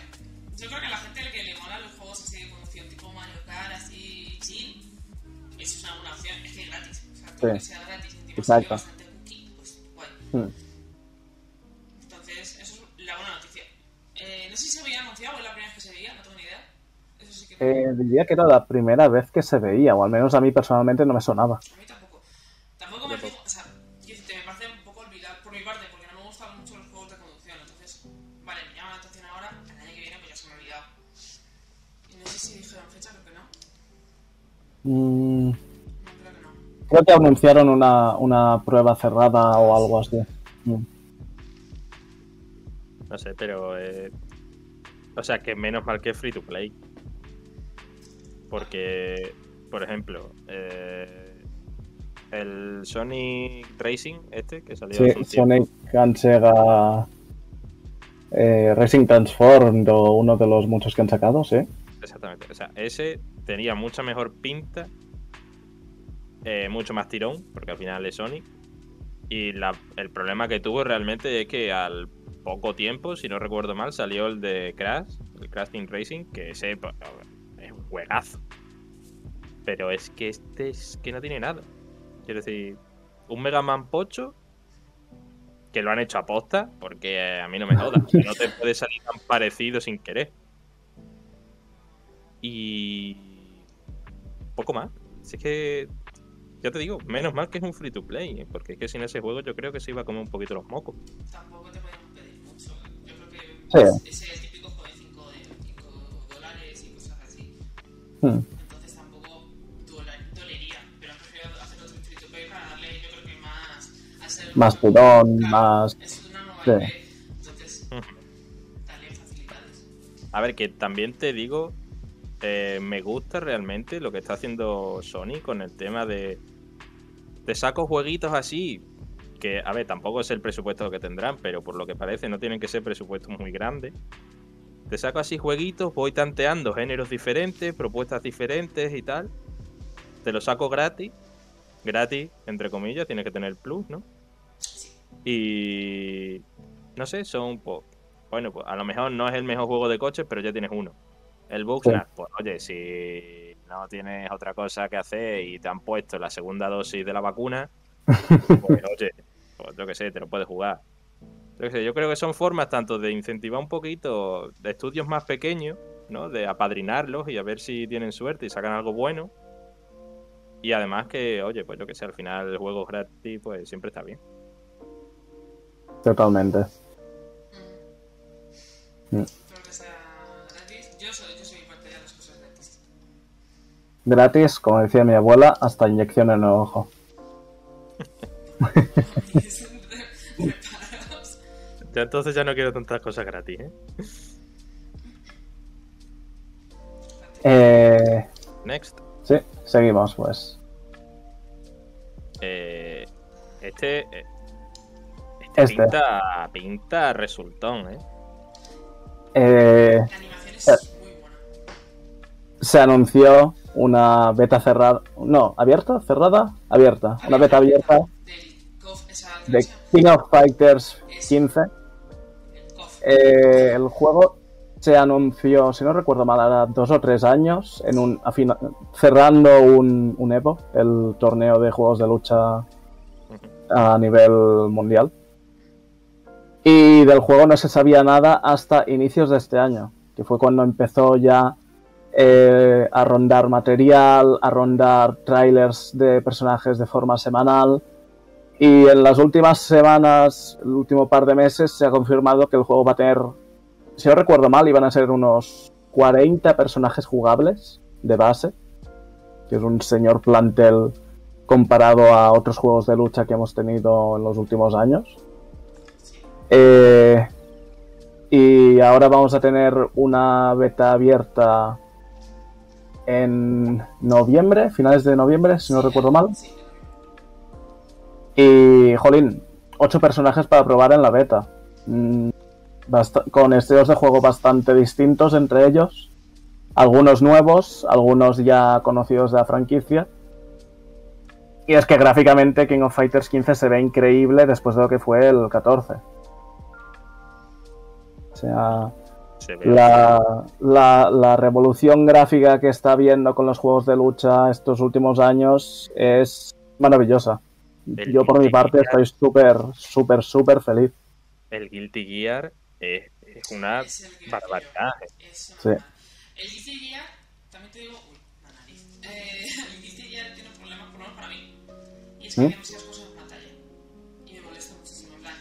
yo creo que a la gente que le mola los juegos así de conducción tipo Mario Kart, así chill, eso es una buena opción. Es que es gratis. O sea, todo Sí. que sea gratis Exacto. bastante cookie, pues guay. Hmm. Eh, diría que era la primera vez que se veía, o al menos a mí personalmente no me sonaba. a mí tampoco. Tampoco me o sea, me parece un poco olvidar por mi parte, porque no me gustan mucho los juegos de conducción. Entonces, vale, me llama la atención ahora, el año que viene pues ya se me ha olvidado. Y no sé si dijeron fecha, creo que no. Mm, No, creo que no. creo que anunciaron una, una prueba cerrada o algo así. Mm. No sé, pero... eh, O sea, que menos mal que es free to play. Porque, por ejemplo, eh, el Sonic Racing, este, que salió Sí, Sonic and Sega eh, Racing Transformed o uno de los muchos que han sacado, sí. Exactamente. O sea, ese tenía mucha mejor pinta, eh, mucho más tirón, porque al final es Sonic. Y la- el problema que tuvo realmente es que al poco tiempo, si no recuerdo mal, salió el de Crash, el Crash Team Racing, que ese pues, juegazo. Pero es que este es que no tiene nada. Quiero decir, un Mega Man Pocho que lo han hecho a posta, porque a mí no me joda. que no te puede salir tan parecido sin querer. Y. poco más. Si es que. Ya te digo, menos mal que es un free to play, ¿eh? porque es que sin ese juego yo creo que se iba a comer un poquito los mocos. Tampoco te podemos pedir mucho. Yo creo que Sí. es Hmm. Entonces tampoco dolería. Pero han preferido hacer otro free to play para darle, yo creo que más. A ser Más Claro, más... Es una nueva Sí. IP. Entonces, dale facilidades. A ver, que también te digo, eh, me gusta realmente lo que está haciendo Sony con el tema de. Te saco jueguitos así, que, a ver, tampoco es el presupuesto que tendrán, pero por lo que parece no tienen que ser presupuestos muy grandes. Te saco así jueguitos, voy tanteando géneros diferentes, propuestas diferentes y tal. Te lo saco gratis. Gratis, entre comillas, tienes que tener plus, ¿no? Sí. Y no sé, son po- bueno, pues a lo mejor no es el mejor juego de coches, pero ya tienes uno. El Bugsnax, pues oye, si no tienes otra cosa que hacer y te han puesto la segunda dosis de la vacuna, pues oye, pues yo que sé, te lo puedes jugar. Yo, creo que son formas tanto de incentivar un poquito de estudios más pequeños, ¿no? De apadrinarlos y a ver si tienen suerte y sacan algo bueno. Y además que, oye, pues yo que sé, al final el juego gratis, pues siempre está bien. Totalmente. Mm. Sea gratis. Yo soy, yo soy parte de las cosas gratis. Gratis, como decía mi abuela, hasta inyección en el ojo. Ya entonces ya no quiero tantas cosas gratis, ¿eh? Eh, Next. sí, seguimos pues. Eh, este, eh, este, Este. Pinta, pinta resultón, ¿eh? Eh, La animación es muy buena. se anunció una beta cerrada. No, ¿abierta? ¿Cerrada? Abierta. Una beta abierta Del de King of Fighters 15. Eh, el juego se anunció, si no recuerdo mal, era dos o tres años, en un, cerrando un, un Evo, el torneo de juegos de lucha a nivel mundial. Y del juego no se sabía nada hasta inicios de este año, que fue cuando empezó ya eh, a rondar material, a rondar trailers de personajes de forma semanal. Y en las últimas semanas, el último par de meses, se ha confirmado que el juego va a tener, si no recuerdo mal, iban a ser unos 40 personajes jugables de base, que es un señor plantel comparado a otros juegos de lucha que hemos tenido en los últimos años. Eh, y ahora vamos a tener una beta abierta en noviembre, finales de noviembre, si no recuerdo mal. Y, jolín, ocho personajes para probar en la beta. Mm, con estilos de juego bastante distintos entre ellos. Algunos nuevos, algunos ya conocidos de la franquicia. Y es que gráficamente King of Fighters 15 se ve increíble después de lo que fue el 14. O sea, Se la, la- la revolución gráfica que está habiendo con los juegos de lucha estos últimos años es maravillosa. El Yo por mi parte Gear. estoy súper, súper, súper feliz. El Guilty Gear es, es una es barbaridad. Es Sí. una- El Guilty Gear, también te digo, uy, la nariz. Eh, el Guilty Gear tiene un problema, por lo menos para mí. Y es que ¿Mm? hay demasiadas cosas en pantalla. Y me molesta muchísimo. En plan,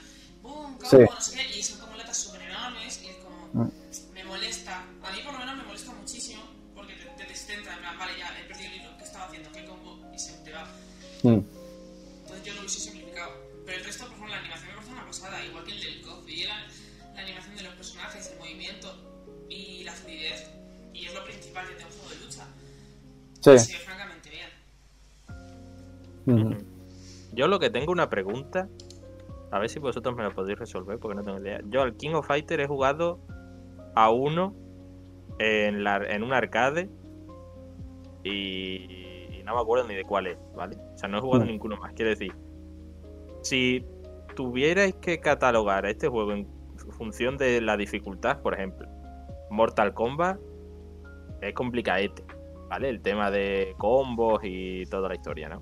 boom, Sí. combo, no sé qué. Y son como latas súper enormes. Y es como, Mm. me molesta. A mí por lo menos me molesta muchísimo. Porque te, te descentra. En plan, vale, ya he perdido el hilo. ¿Qué estaba haciendo? ¿Qué combo? Y se te va. Mm. Simplificado. Pero el resto, por ejemplo, la animación me parece una pasada, igual que el del KOF. Y la, la animación de los personajes, el movimiento y la fluidez. Y es lo principal de un juego de lucha. Sí. Se ve francamente bien. Yo lo que tengo una pregunta, a ver si vosotros me la podéis resolver porque no tengo idea. Yo al King of Fighter he jugado a uno en, la, en un arcade y, y no me acuerdo ni de cuál es, ¿vale? O sea, no he jugado Mm. ninguno más. Quiero decir, si tuvierais que catalogar a este juego en función de la dificultad, por ejemplo, Mortal Kombat es complicadete, ¿vale? El tema de combos y toda la historia, ¿no?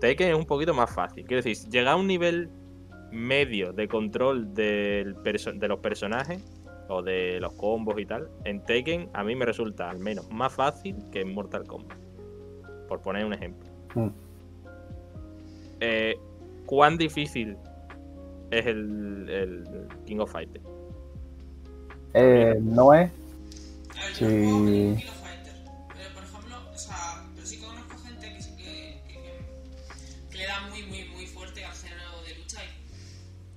Tekken es un poquito más fácil. Quiero decir, llegar a un nivel medio de control del de los personajes o de los combos y tal, en Tekken a mí me resulta al menos más fácil que en Mortal Kombat. Por poner un ejemplo. Mm. Eh, ¿Cuán difícil es el, el King of Fighters? Eh, Noé, A ver, Sí. yo juego King of Fighter. Pero, por ejemplo, o sea, pero sí conozco gente que sí que, que, que- que le da muy, muy, muy fuerte al género de lucha.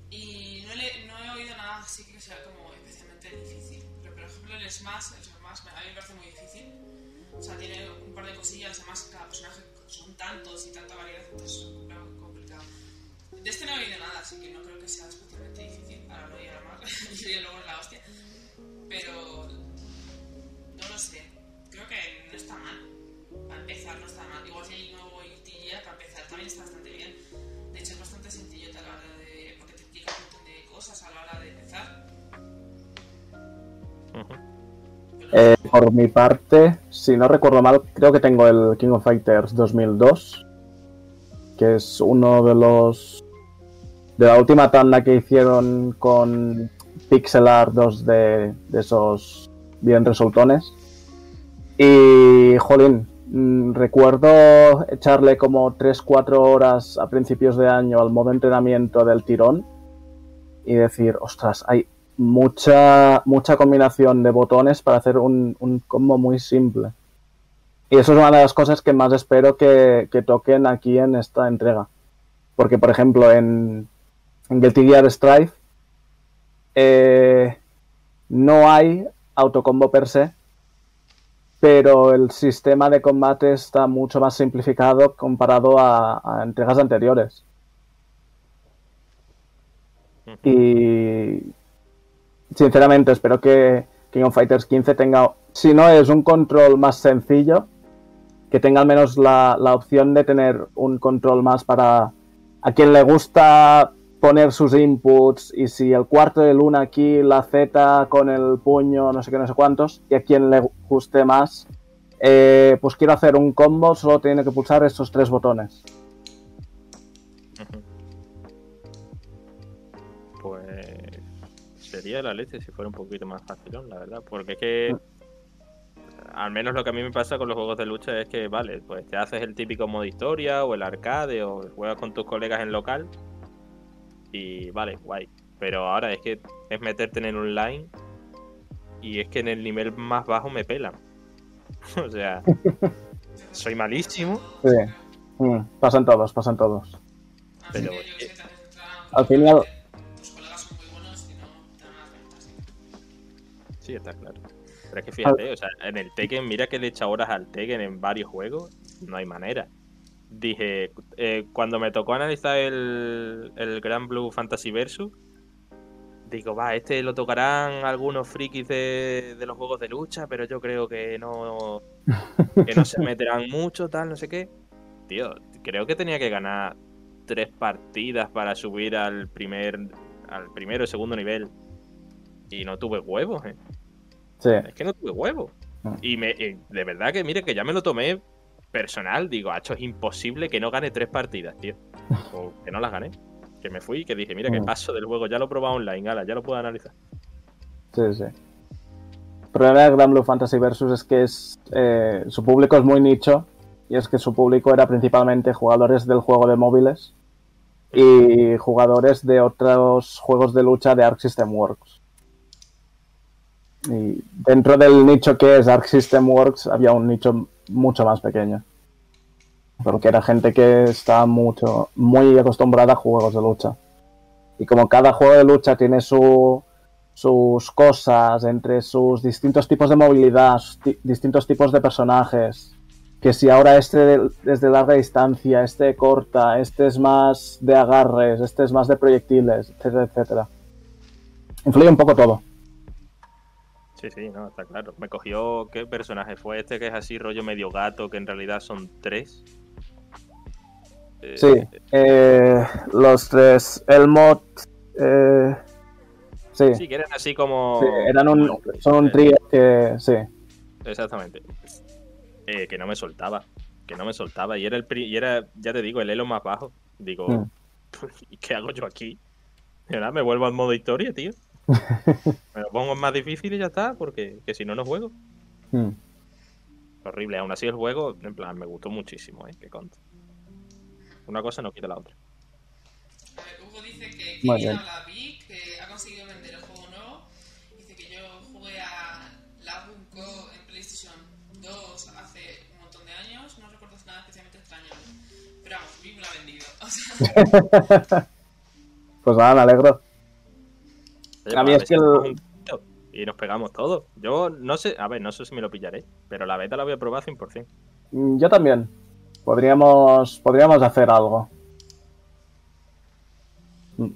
Y, y no, le, no he oído nada así que sea como especialmente difícil. Pero, por ejemplo, el Smash, el Smash a mí me parece muy difícil. O sea, tiene un par de cosillas, además cada personaje son tantos y tanta variedad, entonces es. De este no he oído nada, así que no creo que sea especialmente difícil. Ahora lo diré más, y luego es la hostia. Pero no lo sé. Creo que no está mal. Para empezar, no está mal. Igual que el nuevo ITIA, para empezar, también está bastante bien. De hecho, es bastante sencillo a la hora de. porque te explica un montón de cosas a la hora de empezar. Eh, por mi parte, si no recuerdo mal, creo que tengo el King of Fighters 2002, que es uno de los de la última tanda que hicieron con pixel art 2 de, esos bien resultones. Y, jolín, mm, recuerdo echarle como 3-4 horas a principios de año al modo entrenamiento del tirón y decir, ostras, hay mucha, mucha combinación de botones para hacer un, un combo muy simple. Y eso es una de las cosas que más espero que, que toquen aquí en esta entrega. Porque, por ejemplo, en Guilty Gear Strive eh, no hay autocombo per se, pero el sistema de combate está mucho más simplificado comparado a, a entregas anteriores. Y sinceramente espero que King of Fighters 15 tenga, si no es un control más sencillo, que tenga al menos la, la opción de tener un control más para a quien le gusta poner sus inputs y si el cuarto de luna aquí, la Z con el puño, no sé qué, no sé cuántos, y a quien le guste más, eh, pues quiero hacer un combo, solo tiene que pulsar estos tres botones. Pues sería la leche si fuera un poquito más fácil, la verdad, porque es que al menos lo que a mí me pasa con los juegos de lucha es que, vale, pues te haces el típico modo historia o el arcade o juegas con tus colegas en local y vale, guay. Pero ahora es que es meterte en el online y es que en el nivel más bajo me pelan. o sea, soy malísimo. Sí. Mm, pasan todos, pasan todos. Pero, eh, al final- Tus colegas son muy buenos y no te dan las ventas. Sí, está claro. Pero es que fíjate, o sea, en el Tekken, mira que le he echado horas al Tekken en varios juegos, no hay manera. Dije, eh, cuando me tocó analizar el, el Grand Blue Fantasy Versus, digo, va, este lo tocarán algunos frikis de, de los juegos de lucha, pero yo creo que no, que no se meterán mucho, tal, no sé qué. Tío, creo que tenía que ganar tres partidas para subir al primer, al primero y segundo nivel. Y no tuve huevos, eh. Sí. Es que no tuve huevo. Ah. Y me, eh, de verdad que, mire, que ya me lo tomé personal. Digo, hecho es imposible que no gane tres partidas, tío. O que no las gané. Que me fui y que dije, mira, que Mm. paso del juego. Ya lo he probado online, ala, ya lo puedo analizar. Sí, sí. El problema de Grand Blue Fantasy Versus es que es, eh, su público es muy nicho y es que su público era principalmente jugadores del juego de móviles y jugadores de otros juegos de lucha de Arc System Works. Y dentro del nicho que es Arc System Works había un nicho mucho más pequeño. Porque era gente que estaba mucho, muy acostumbrada a juegos de lucha. Y como cada juego de lucha tiene su, sus cosas, entre sus distintos tipos de movilidad, distintos tipos de personajes. Que si ahora este es de larga distancia, este corta, este es más de agarres, este es más de proyectiles, etcétera, etcétera. Influye un poco todo. Sí, sí, no, está claro. Me cogió, ¿qué personaje fue este que es así, rollo medio gato, que en realidad son tres? Eh, Sí, eh, los tres, Elmot, eh, sí, Sí, que eran así como... sí, eran un, son un Eh, trío que, sí, Exactamente. Eh, que no me soltaba. Que no me soltaba. Y era el pri- y era, ya te digo, el elo más bajo. Digo, Mm. ¿y qué hago yo aquí? Me vuelvo al modo historia, tío. me lo pongo en más difícil y ya está, porque que si no, no juego. Mm. Horrible. Aún así el juego, en plan, me gustó muchísimo, eh, que conto. Una cosa no quita la otra. A ver, Hugo dice que bien. habla vi, que ha conseguido vender el juego nuevo. Dice que yo jugué a Lagoon Co en PlayStation 2 hace un montón de años. No recuerdo nada especialmente extraño. Pero vamos, vi me lo ha vendido. O sea, pues nada, me alegro. Oye, A mí pues es que el- Y nos pegamos todos. Yo no sé, a ver, no sé si me lo pillaré, pero la beta la voy a probar 100%. Mm, Yo también. Podríamos, podríamos hacer algo. Ver.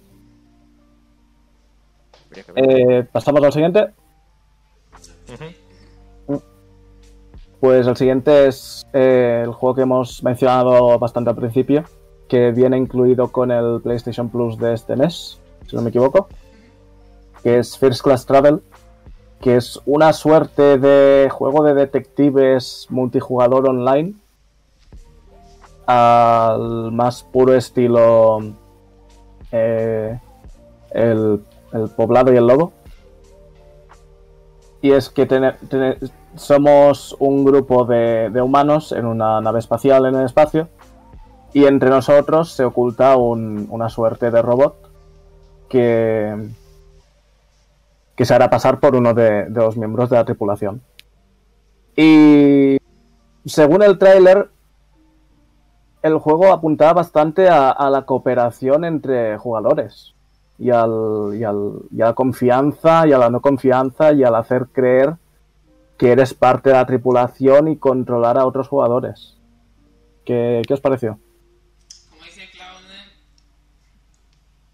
Eh, Pasamos al siguiente. Ujú. Pues el siguiente es eh, el juego que hemos mencionado bastante al principio, que viene incluido con el PlayStation Plus de este mes, si no me equivoco, que es First Class Travel, que es una suerte de juego de detectives multijugador online al más puro estilo eh, el, el poblado y el lobo. Y es que tener- somos un grupo de, de humanos en una nave espacial en el espacio y entre nosotros se oculta un- una suerte de robot que, que se hará pasar por uno de, los miembros de la tripulación. Y según el tráiler, el juego apuntaba bastante a, a la cooperación entre jugadores y, al, y, al- y a la confianza y a la no confianza y al hacer creer que eres parte de la tripulación y controlar a otros jugadores. ¿Qué, qué os pareció? Como dice Clouden,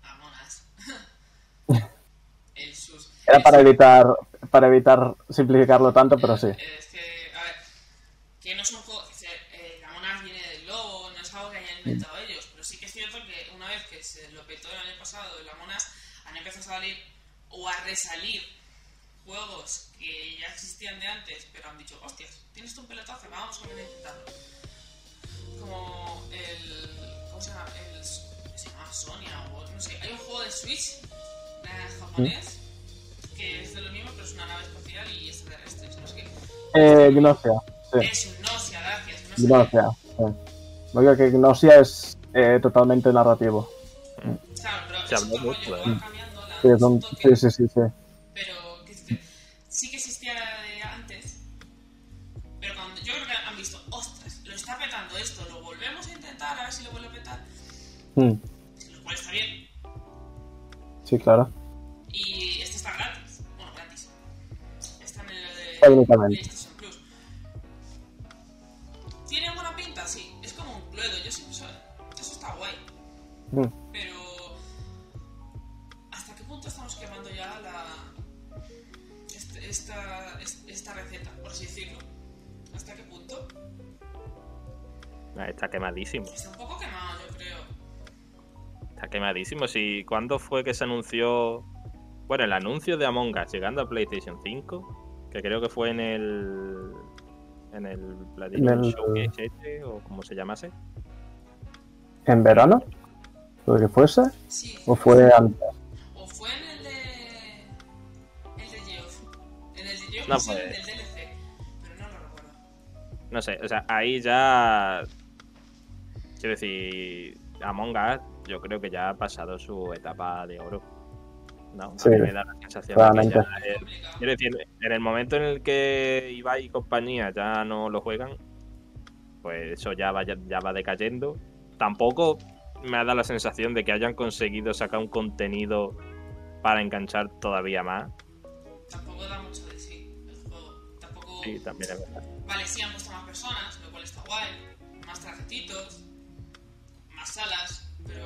amonas. El sus. Era para evitar, para evitar simplificarlo tanto, pero sí. Es que, a ver, que no es un juego que se, eh, la mona viene del lobo, no es algo que hayan inventado ellos, pero sí que es cierto que una vez que se lo petó el año pasado y las monas han empezado a salir o a resalir juegos que ya existían de antes, pero han dicho, hostias, tienes tú un pelotazo, vamos a volver a intentarlo. Como el. ¿Cómo se llama? El, se llama Sonia o no sé. Hay un juego de Switch eh, japonés Eh, Gnosia, sí. Es un Gnosia, gracias. Gnosia. Gnosia, sí. Lo único que Gnosia es eh, totalmente narrativo. Claro, pero Se es habló mucho, ¿eh? va cambiando la. Sí, toque, sí, sí, sí, sí. Pero ¿qué dice? sí que existía de antes. Pero cuando yo creo que han visto, ostras, lo está petando esto, lo volvemos a intentar a ver si lo vuelve a petar. Mm, Lo cual está bien. Sí, claro. Y este está gratis. Bueno, gratis. Está en el de Técnicamente. Mm. Pero. ¿Hasta qué punto estamos quemando ya la. este- esta, es- esta receta, por así decirlo? ¿Hasta qué punto? Está quemadísimo. Está un poco quemado, yo creo. Está quemadísimo. Si, ¿Cuándo fue que se anunció? Bueno, el anuncio de Among Us llegando a PlayStation 5, que creo que fue en el. En el Platinum En el- Showcase este, o como se llamase. ¿En verano? ¿Lo que fuese? Sí. ¿O fue antes? O fue en el de. El de Geoff. En el de Geoff No, sí, pues. el del DLC. Pero no lo recuerdo. No sé, o sea, ahí ya. Quiero decir, Among Us, yo creo que ya ha pasado su etapa de oro. ¿No? Sí, a mí me da la sensación de que claramente. ya. Eh, quiero decir, en el momento en el que Ibai y compañía ya no lo juegan, pues eso ya va, ya, ya va decayendo. Tampoco me ha dado la sensación de que hayan conseguido sacar un contenido para enganchar todavía más. Tampoco da mucho de sí el juego. Tampoco. Sí, también es verdad. Vale, sí han puesto más personas, lo cual está guay. Más tarjetitos. Más salas. Pero.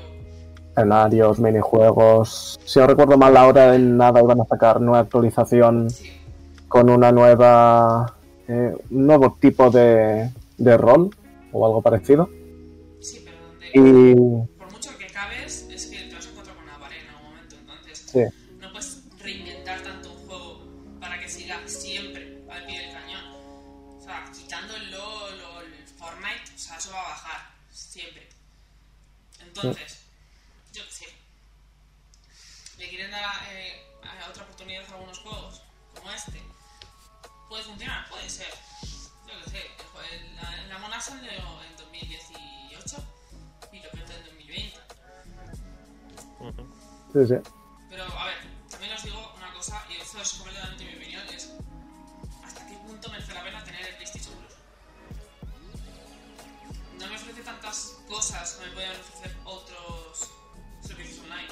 Escenarios, minijuegos. Si no recuerdo mal, ahora en nada iban a sacar nueva actualización Sí. con una nueva. eh, un nuevo tipo de, de rol o algo parecido. Sí. Y. Por mucho que cabes, es que te vas a encontrar con una pared en algún momento. Entonces. Sí. No puedes reinventar tanto un juego para que siga siempre al pie del cañón. O sea, quitando el LOL o el Fortnite, o sea, eso va a bajar siempre. Entonces, yo qué sé. ¿Le quieren dar eh, a otra oportunidad a algunos juegos como este? ¿Puede funcionar? Puede ser. Yo qué sé. el- la, la Mona salió en Sí, sí. Pero, a ver, también os digo una cosa, y esto es completamente mi opinión, es hasta qué punto merece la pena tener el PlayStation Plus. No me ofrece tantas cosas que me pueden ofrecer otros servicios online.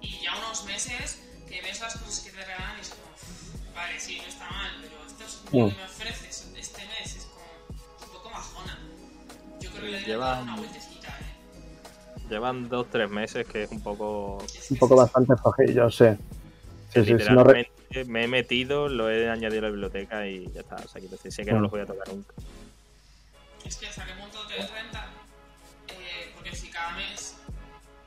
Y ya unos meses que ves las cosas que te regalan y es como, "Uf, vale, sí, no está mal, pero esto es lo que me ofreces este mes es como un poco majona. Yo creo que le debería Lleva- dar una vueltecita, eh. Llevan dos, tres meses que es un poco Es Un que poco bastante flojillo, sí. Sí, sí, si no re- me he metido, lo he añadido a la biblioteca y ya está. O sea, decir, sé que no Mm. los voy a tocar nunca. Es que hasta qué punto te renta, eh, porque si cada mes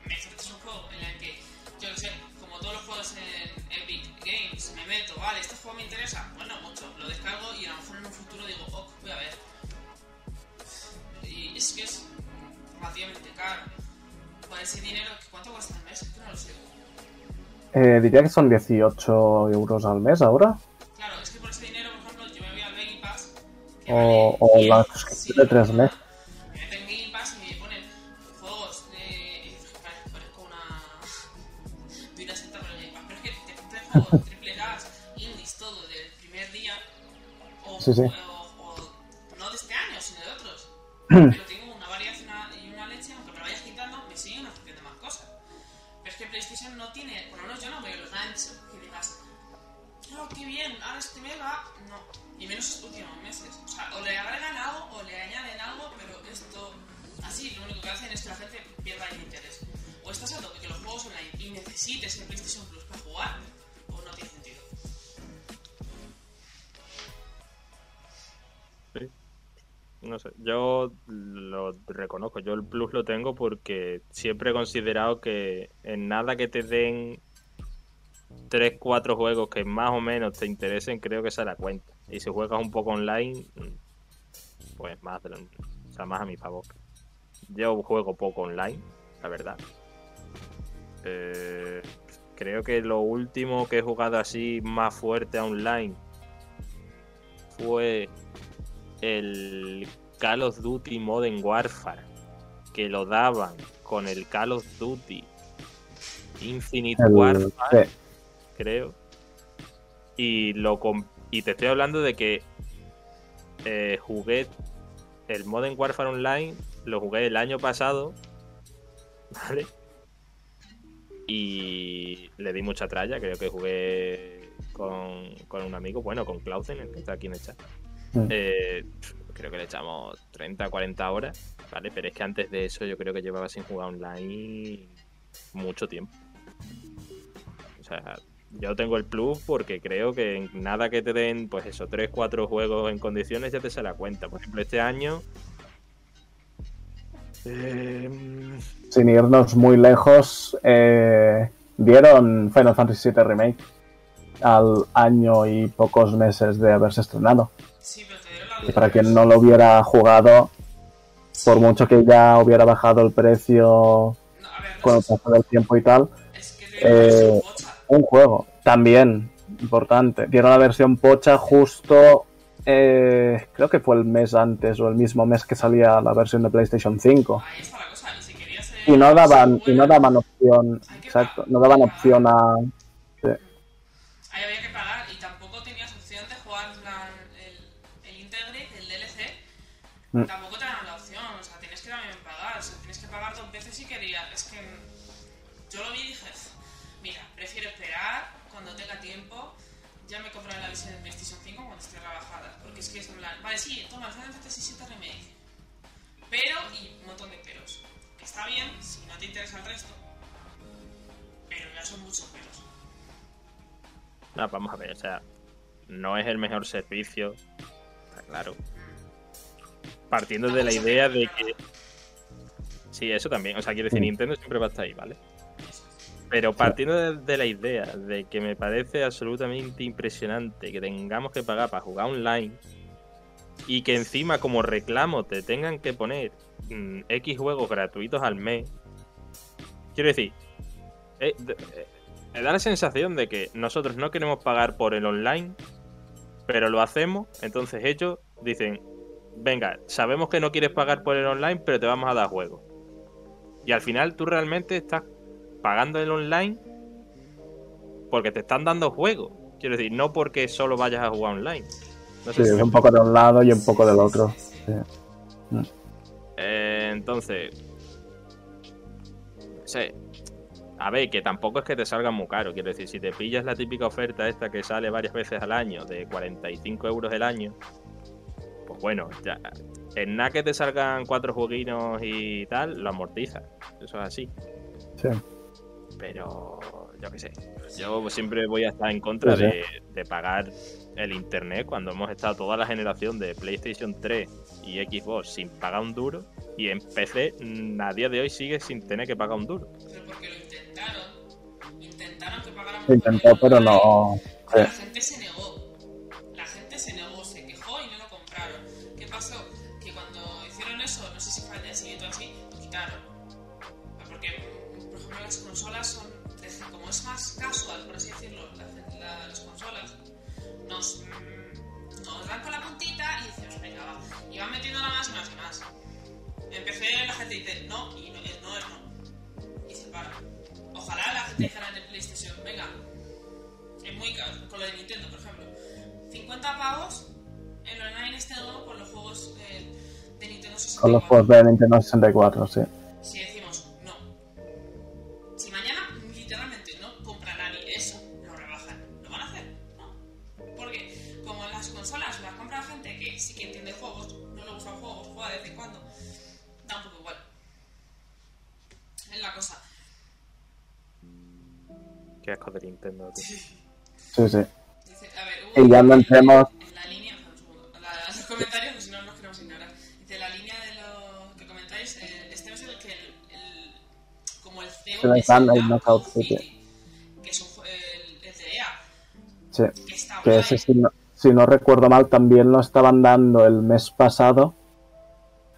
me ofreces un juego en el que, yo que sé, como todos los juegos en Epic, Games, me meto, vale, este juego me interesa, bueno, mucho, lo descargo y a lo mejor en un futuro digo, ok, voy a ver. Y es que es relativamente caro. Por ese dinero, ¿cuánto cuesta al mes? Es que no lo sé. Eh, diría que son 18 euros al mes ahora. Claro, es que por ese dinero, por ejemplo, yo me voy al Game Pass. que O, vale o 10, la suscripción de 3 meses. Me meten en Game Pass y me ponen juegos de. Parezco una. de una secta con el Game Pass. Pero es que te ponen juegos triple A, indies, todo, del primer día. O, Sí, sí. o- o no de este año, sino de otros. Pero necesites el PlayStation Plus para jugar, o no tiene sentido. Sí. No sé, yo lo reconozco, yo el plus lo tengo porque siempre he considerado que en nada que te den 3, 4 juegos que más o menos te interesen, creo que esa es la cuenta. Y si juegas un poco online, pues más, o sea, más a mi favor. Yo juego poco online, la verdad. Eh, creo que lo último que he jugado así más fuerte online fue el Call of Duty Modern Warfare, que lo daban con el Call of Duty Infinite El- Warfare, sí. creo. Y lo y te estoy hablando de que eh, jugué el Modern Warfare Online, lo jugué el año pasado, ¿vale? Y le di mucha tralla, creo que jugué con, con un amigo, bueno, con Clausen, el que está aquí en el chat. Mm. Eh, creo que le echamos 30, 40 horas, ¿vale? Pero es que antes de eso yo creo que llevaba sin jugar online mucho tiempo. O sea, yo tengo el plus porque creo que en nada que te den, pues eso, 3, 4 juegos en condiciones ya te se la cuenta. Por ejemplo, este año... eh, Sin irnos muy lejos, eh, dieron Final Fantasy VII Remake al año y pocos meses de haberse estrenado. Sí, pero te dieron la Y para quien no lo hubiera jugado, por mucho que ya hubiera bajado el precio No, a ver, no con el paso del tiempo y tal, es que eh, un juego también importante. Dieron la versión pocha justo, eh, creo que fue el mes antes o el mismo mes que salía la versión de PlayStation 5. Ahí está la cosa, y si querías el- Y no daban, y no daban opción, exacto, no daban opción a... sí. Ahí había que pagar y tampoco tenías opción de jugar la- el, el Integrate, el DLC. Mm. Tampoco No, vamos a ver, o sea, no es el mejor servicio, está claro. Partiendo de la idea de que. Sí, eso también, o sea, quiero decir. Nintendo siempre va a estar ahí, ¿vale? Pero partiendo de, de la idea de que me parece absolutamente impresionante que tengamos que pagar para jugar online y que encima como reclamo te tengan que poner mm, X juegos gratuitos al mes, quiero decir, eh, eh, me da la sensación de que nosotros no queremos pagar por el online, pero lo hacemos, entonces ellos dicen, venga, sabemos que no quieres pagar por el online, pero te vamos a dar juegos. Y al final tú realmente estás pagando el online porque te están dando juegos. Quiero decir, no porque solo vayas a jugar online. No Sí, si un poco de un lado y un poco del otro. Sí. Eh, entonces, sé, a ver, que tampoco es que te salga muy caro. Quiero decir, si te pillas la típica oferta esta que sale varias veces al año, de 45 euros el año, pues bueno, ya, en nada que te salgan cuatro jueguinos y tal, lo amortiza. Eso es así. Sí. Pero yo qué sé. Yo siempre voy a estar en contra Sí, sí. de, de pagar el internet cuando hemos estado toda la generación de PlayStation 3 y Xbox sin pagar un duro. Y en PC mm, a día de hoy sigue sin tener que pagar un duro. Pero porque lo intentaron. Intentaron que pagáramos Se intentó, pero no. sí. La gente se negó. Con los juegos de Nintendo 64, sí. Si decimos no. Si mañana literalmente no compra nadie eso, lo rebajan. ¿Lo van a hacer? No. Porque como en las consolas las compra gente que sí que entiende juegos, no le gustan juegos, juega de vez en cuando, da un poco igual. Es la cosa. Qué asco de Nintendo, tío. Sí, sí. Dice, a ver, hubo Y ya no entremos. Se el Knockout City. que es un el, el de EA, Sí. que ese, si no, si no recuerdo mal, también lo estaban dando el mes pasado,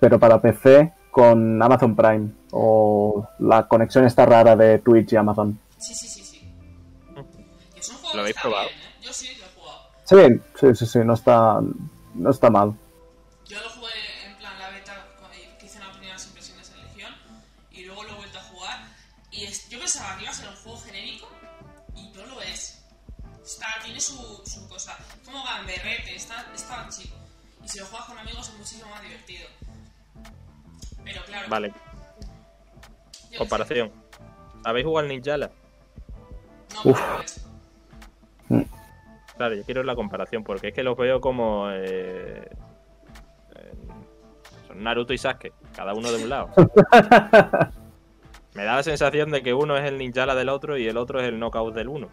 pero para PC con Amazon Prime. O la conexión está rara de Twitch y Amazon. Sí, sí, sí, sí. Y es un juego ¿Lo habéis probado? bien, ¿eh? Yo sí lo he jugado. Sí, sí, sí, sí, no está, no está mal. Claro, Vale, yo comparación. ¿Habéis jugado al Ninjala? No, Uf. es- Claro, yo quiero la comparación porque es que los veo como. eh, eh, son Naruto y Sasuke, cada uno de un lado. Me da la sensación de que uno es el Ninjala del otro y el otro es el Knockout del uno.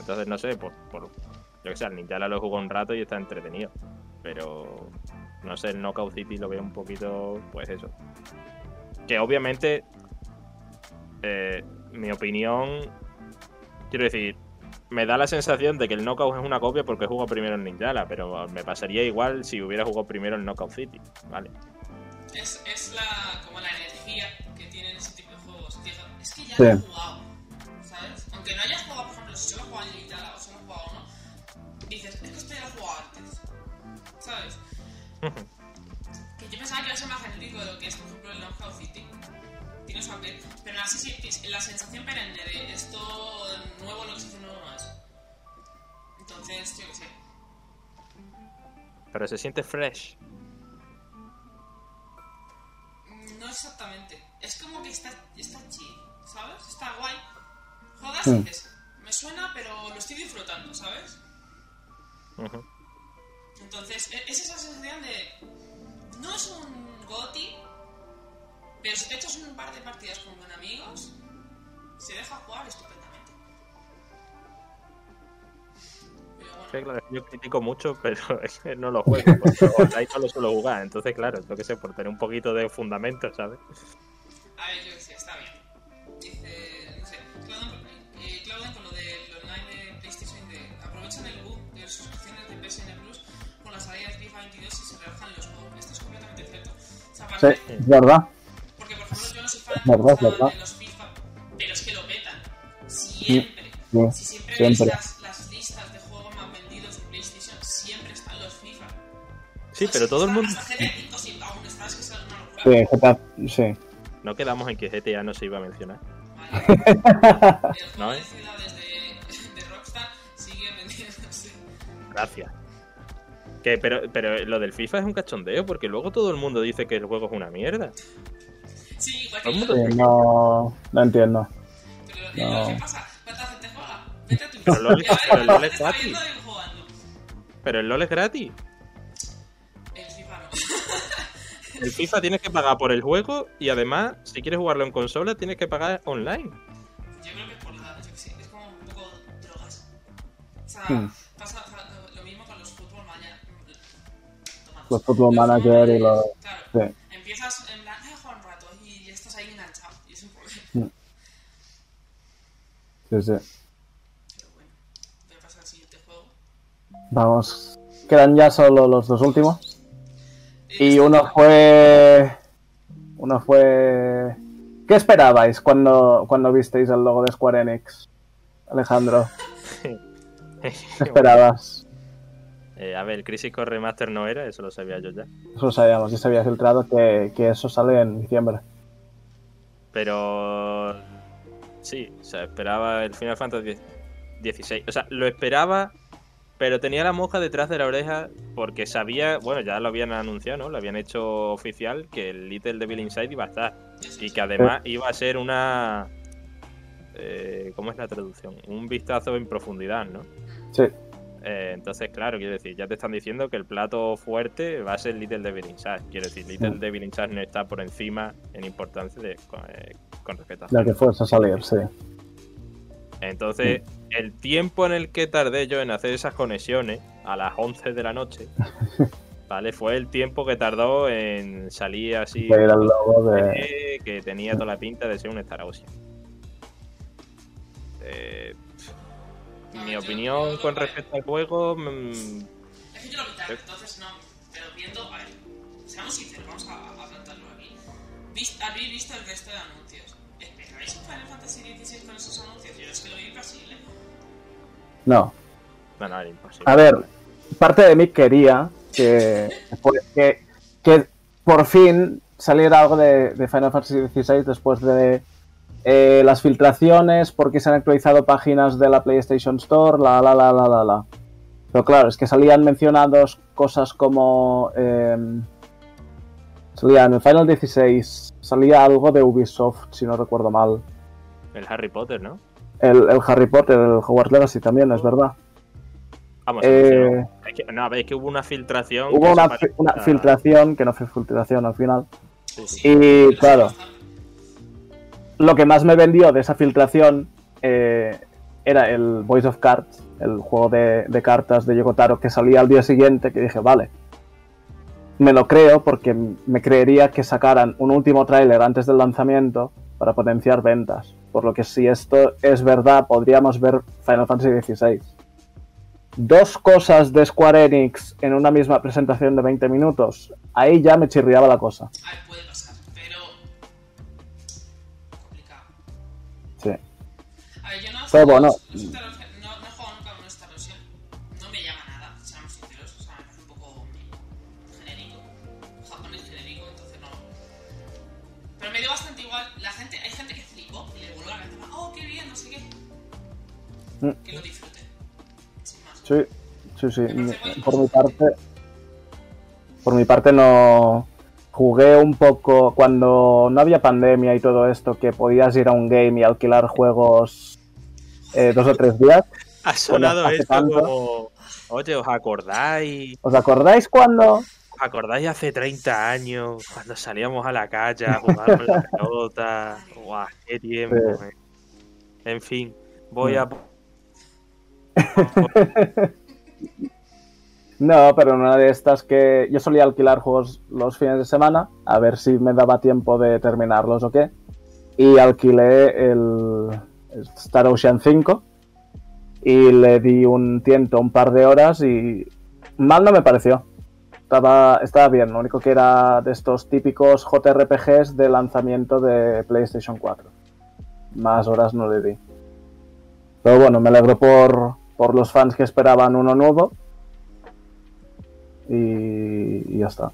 Entonces, no sé, por, por yo que sé, el Ninjala lo jugó un rato y está entretenido. Pero, no sé, el Knockout City lo veo un poquito, pues eso. Que obviamente, eh, mi opinión, quiero decir, me da la sensación de que el Knockout es una copia porque jugó primero el Ninjala, pero me pasaría igual si hubiera jugado primero el Knockout City, ¿vale? Es, es la, como la energía que tienen ese tipo de juegos. Es que ya Sí. lo he jugado, que yo pensaba que iba a ser más genérico de lo que es, por ejemplo, el Knockout City. Tiene su aquel, pero sí, sí, la sensación perenne de esto nuevo, lo que se hace nuevo no es. Entonces, yo qué sé. Pero se siente fresh. Mm, No exactamente. Es como que está, está chill, ¿sabes? Está guay. Juegas Mm. y dices, me suena, pero lo estoy disfrutando, ¿sabes? Ujú. Entonces, es esa sensación de. No es un GOTI, pero si te echas un par de partidas con buen amigos, se deja jugar estupendamente. Pero bueno. Sí, claro, yo critico mucho, pero es que no lo juego. Porque online no lo suelo jugar. Entonces, claro, yo que sé, por tener un poquito de fundamento, ¿sabes? A ver, yo Sí, es verdad. porque por ejemplo yo no soy fan Es verdad, es de verdad. los FIFA, pero es que lo petan. Siempre. Sí, Si siempre, siempre. ves las, las listas de juegos más vendidos de PlayStation, siempre están los FIFA. Sí, pero todo el mundo. Hasta GTA 5 sí, aún está, es que es una locura. Sí, GTA, sí. No quedamos en que GTA no se iba a mencionar. Vale. El juego ¿No, de eh? ciudades de, de Rockstar sigue vendiéndose. Gracias. Que, pero, pero lo del FIFA es un cachondeo, porque luego todo el mundo dice que el juego es una mierda. Sí, igual que el yo. Sí, no, no entiendo. Pero No. lo que pasa, ¿cuánta gente juega? Vete a tu Pero LOL- pero LOL te es gratis. Pero el LOL es gratis. El FIFA no. El FIFA tienes que pagar por el juego y además, si quieres jugarlo en consola, tienes que pagar online. Yo creo que por la. Yo que sé, es como un poco drogas. O sea, Hmm. Los Football Manager y los... Claro. Sí. Empiezas en plan, jugar un rato y estás ahí enganchado. Y es un problema. Sí, sí. Pero bueno, voy a pasar al siguiente juego. Vamos. Quedan ya solo los dos últimos. Y Este- uno fue. Uno fue. ¿Qué esperabais cuando, cuando visteis el logo de Square Enix? Alejandro, ¿qué esperabas? Eh, a ver, el Crisis Core Remaster no era, eso lo sabía yo ya. Eso lo sabíamos, ya se había filtrado que, que eso sale en diciembre. Pero sí, o sea, esperaba el Final Fantasy XVI. O sea, lo esperaba, pero tenía la mosca detrás de la oreja porque sabía, bueno, ya lo habían anunciado, ¿no? Lo habían hecho oficial que el Little Devil Inside iba a estar. Y que además iba a ser una... eh, ¿Cómo es la traducción? Un vistazo en profundidad, ¿no? Sí, Eh, entonces, claro, quiero decir, ya te están diciendo que el plato fuerte va a ser Little Devil Inside. Quiero decir, Little Mm. Devil Inside no está por encima en importancia de, con, eh, con respecto a ya que fuese a salir, sí. Entonces, el tiempo en el que tardé yo en hacer esas conexiones a las 11 de la noche, ¿vale? Fue el tiempo que tardó en salir así Que era el logo de. que tenía toda la pinta de ser un Star Ocean. Eh, mi opinión con respecto al juego, mm, Es que yo lo quitaron, entonces no. Pero viendo, a ver, seamos sinceros, vamos a, a plantarlo aquí. Vis- Habéis visto el resto de anuncios. ¿Esperáis un Final Fantasy XVI con esos anuncios? Yo es que lo vi imposible. No. no, no, era imposible. A ver, parte de mí quería que, que, que por fin saliera algo de, de Final Fantasy XVI después de eh, las filtraciones, porque se han actualizado páginas de la PlayStation Store, la la la la la la. Pero claro, es que salían mencionados cosas como... eh, salía en el Final 16, salía algo de Ubisoft, si no recuerdo mal. El Harry Potter, ¿no? El, el Harry Potter, el Hogwarts Legacy también, es verdad. Vamos, Eh, anunció. es que, no, a ver, es que hubo una filtración. Hubo una, fi- una filtración, que no fue filtración al final. Sí, sí. Y claro. Lo que más me vendió de esa filtración eh, era el Voice of Cards, el juego de, cartas de Yokotaro que salía al día siguiente, que dije, vale, me lo creo porque me creería que sacaran un último tráiler antes del lanzamiento para potenciar ventas. Por lo que si esto es verdad, podríamos ver Final Fantasy XVI. Dos cosas de Square Enix en una misma presentación de 20 minutos. Ahí ya me chirriaba la cosa. Yo no. Pero bueno. los Star Ocean- no, no he jugado nunca un Star Ocean. No me llama nada, seamos sinceros. O sea, parece un poco genérico. Japonés genérico, entonces no. Pero me dio bastante igual. La gente, hay gente que flipó y le voló la cabeza. Oh, qué bien, no sé qué. Mm. Que lo disfrute. Sin más. Sí, sí, sí. Por mi parte, por mi parte no jugué un poco cuando no había pandemia y todo esto, que podías ir a un game y alquilar juegos eh, dos o tres días. Ha sonado esto tanto. como. Oye, ¿os acordáis? ¿Os acordáis cuando? ¿Os acordáis hace 30 años cuando salíamos a la calle a jugar con la pelota? ¡Guau! ¡Qué tiempo! Sí. eh. En fin, voy a. No, pero una de estas que yo solía alquilar juegos los fines de semana, a ver si me daba tiempo de terminarlos o qué. Y alquilé el Star Ocean 5 y le di un tiento un par de horas y mal no me pareció. Estaba, estaba bien, lo único que era de estos típicos JRPGs de lanzamiento de PlayStation 4. Más horas no le di. Pero bueno, me alegro por, por los fans que esperaban uno nuevo y, y ya está.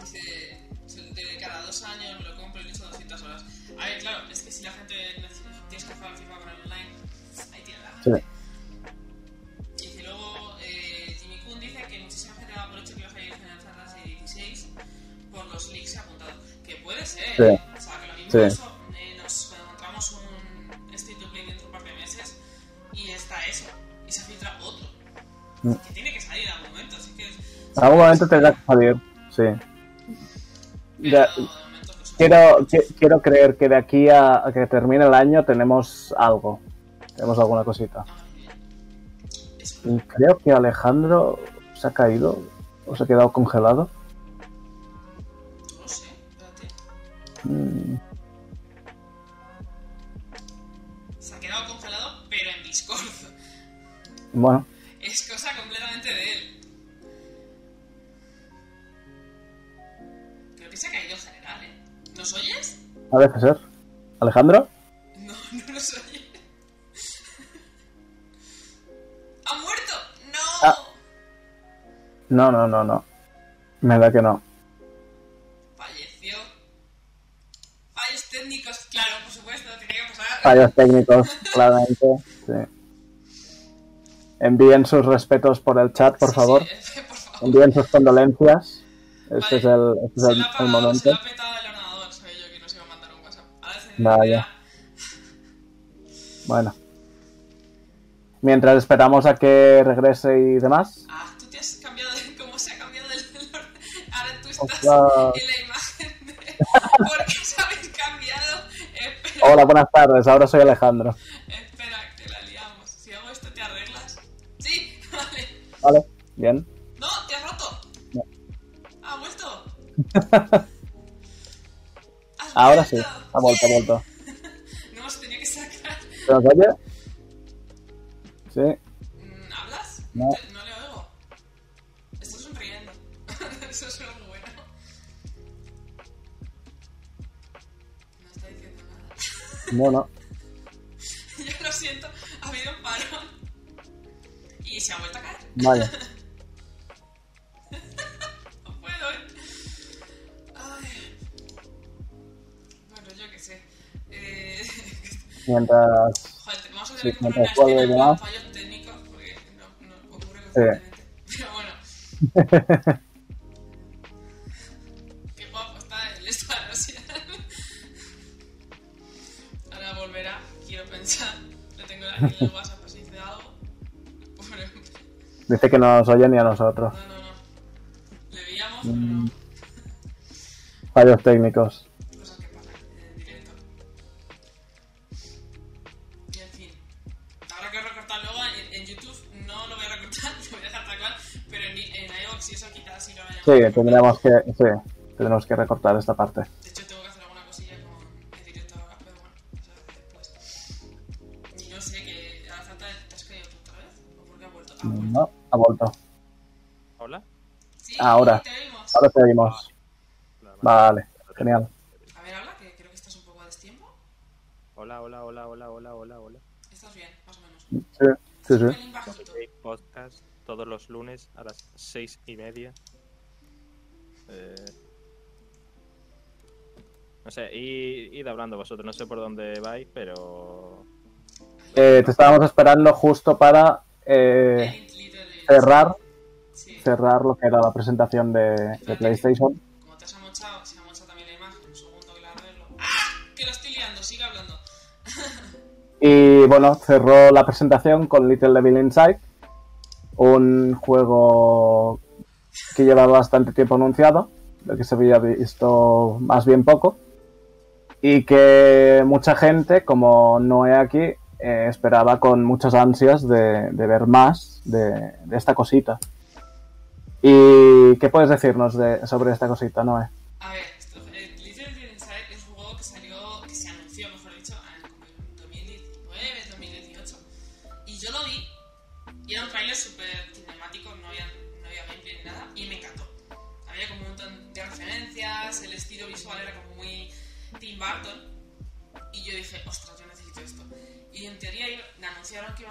Dice, de cada dos años me lo compro y le echo 200 horas. A ver, claro, es que si la gente tienes que al FIFA con el online, ahí tiene la Sí. Y luego eh, Jimmy Kun dice que muchísima gente da por hecho que iba a salir Final Fantasy XVI por los leaks apuntados. Que puede ser, Sí. ¿eh? O sea, que lo mismo Sí. Algún momento tendrá que salir, sí. Ya, quiero, qui- quiero creer que de aquí a, a que termine el año tenemos algo. Tenemos alguna cosita. Y creo que Alejandro se ha caído o se ha quedado congelado. No sé, espérate. Mm, Se ha quedado congelado, pero en Discord. Bueno, Es cosa completamente de él. ¿Nos oyes? parece ser. ¿Alejandro? No, no nos oyes. ¡Ha muerto! ¡No! Ah. No, no, no, no. Me da que no. Falleció. Fallos técnicos, claro, por supuesto, tenía que pasar. Fallos técnicos, claramente. Sí. Envíen sus respetos por el chat, por Sí, favor. sí, por favor. Envíen sus condolencias. Este es el, este es el- el se momento. le ha petado Vaya. Bueno. Mientras esperamos a que regrese y demás. Ah, tú te has cambiado de. ¿Cómo se ha cambiado el orden? Ahora tú estás Ostras. en la imagen de. ¿Por qué se habéis cambiado? Espera, Hola, buenas tardes. Ahora soy Alejandro. espera, que la liamos. Si hago esto, ¿te arreglas? Sí, vale. Vale, bien. ¡No! ¡Te has roto! No. ¡Ha vuelto! ¡Has Ahora sí. Ha vuelto, ha vuelto. No hemos tenido que sacar. ¿Se nos oye? Sí. Mm, ¿Hablas? No. No le oigo. Estoy sonriendo. Eso es muy bueno. No está diciendo nada. Bueno, Yo lo siento, ha habido un parón. Y se ha vuelto a caer. vaya. Mientras. Joder, vamos a Sí, tener que poner mientras juegue y demás. fallos técnicos porque no, no ocurre Sí. Pero bueno. Qué guapo está el espacial. Ahora volverá, quiero pensar. Le tengo aquí en el WhatsApp así de algo. Pobre. Dice que no nos oye ni a nosotros. No, no, no. Le veíamos, pero Mm. no. Fallos técnicos. Sí tendremos que. Sí, tendremos que recortar esta parte. De hecho, tengo que hacer alguna cosilla con el directo ahora, pero bueno, eso después. Y no sé, que ahora falta. ¿Te has caído tú otra vez? ¿O por qué ha vuelto? Ah, vuelto. No, ha vuelto. Hola. Sí, Ahora. te oímos. Ahora te oímos. Vale, genial. A ver, habla, que creo que estás un poco a destiempo. Hola, hola, hola, hola, hola, hola, hola. Estás bien, más o menos. Sí, sí, sí. Podcast todos los lunes a las seis y media. Eh, No sé, id, id hablando vosotros, no sé por dónde vais, pero... Eh, te estábamos esperando justo para eh, cerrar, Sí. cerrar lo que era la presentación de, de PlayStation. Como te has amochado, se ha amochado también la imagen. Un segundo que la arreglo. ¡Ah! Que lo estoy liando, sigue hablando. Y bueno, cerró la presentación con Little Devil Inside, un juego que llevaba bastante tiempo anunciado, del que se había visto más bien poco, y que mucha gente, como Noé aquí, eh, esperaba con muchas ansias de, de ver más de, de esta cosita. ¿Y qué puedes decirnos de, sobre esta cosita, Noé? A ver,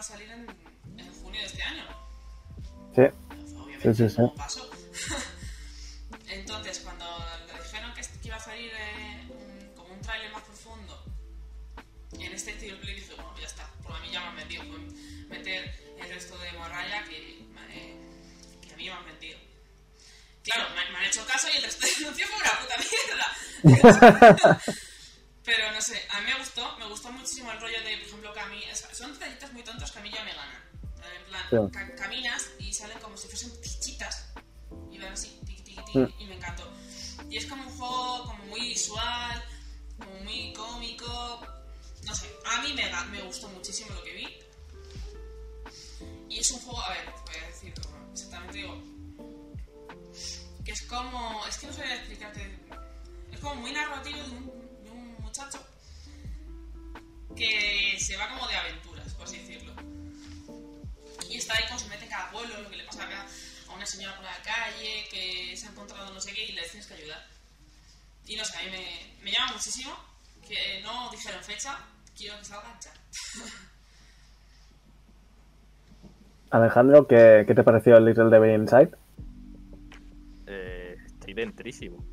a salir en, en junio de este año. Sí, Obviamente, Sí, sí, sí. pasó. Entonces, cuando le dijeron que, iba a salir eh, como un tráiler más profundo en este estilo play, dije, bueno, ya está, por a mí ya me han metido. Fue meter el resto de morralla que, eh, que a mí me han metido. Claro, me, me han hecho caso y el resto de anuncio fue una puta mierda. Pero no sé, a mí me gustó, me gustó muchísimo el rollo de, Sí. ca- caminas y salen como si fuesen fichitas y van así, tiqui, tiqui, tiqui, y me encantó. Y es como un juego como muy visual, como muy cómico, no sé, a mí me, me gustó muchísimo lo que vi. Y es un juego, a ver, voy a decir exactamente digo. Que es como. Es que no sabía explicarte. Es como muy narrativo de un, de un muchacho que se va como de aventuras, por así decirlo. Y está ahí, como se mete en cada pueblo, lo que le pasa acá a una señora por la calle, que se ha encontrado no sé qué y le tienes que ayudar. Y no sé, a mí me, me llama muchísimo, que no dijeron fecha, quiero que salga ya. Alejandro, ¿qué, qué te pareció el Little Devil Inside? Eh, estoy dentrísimo.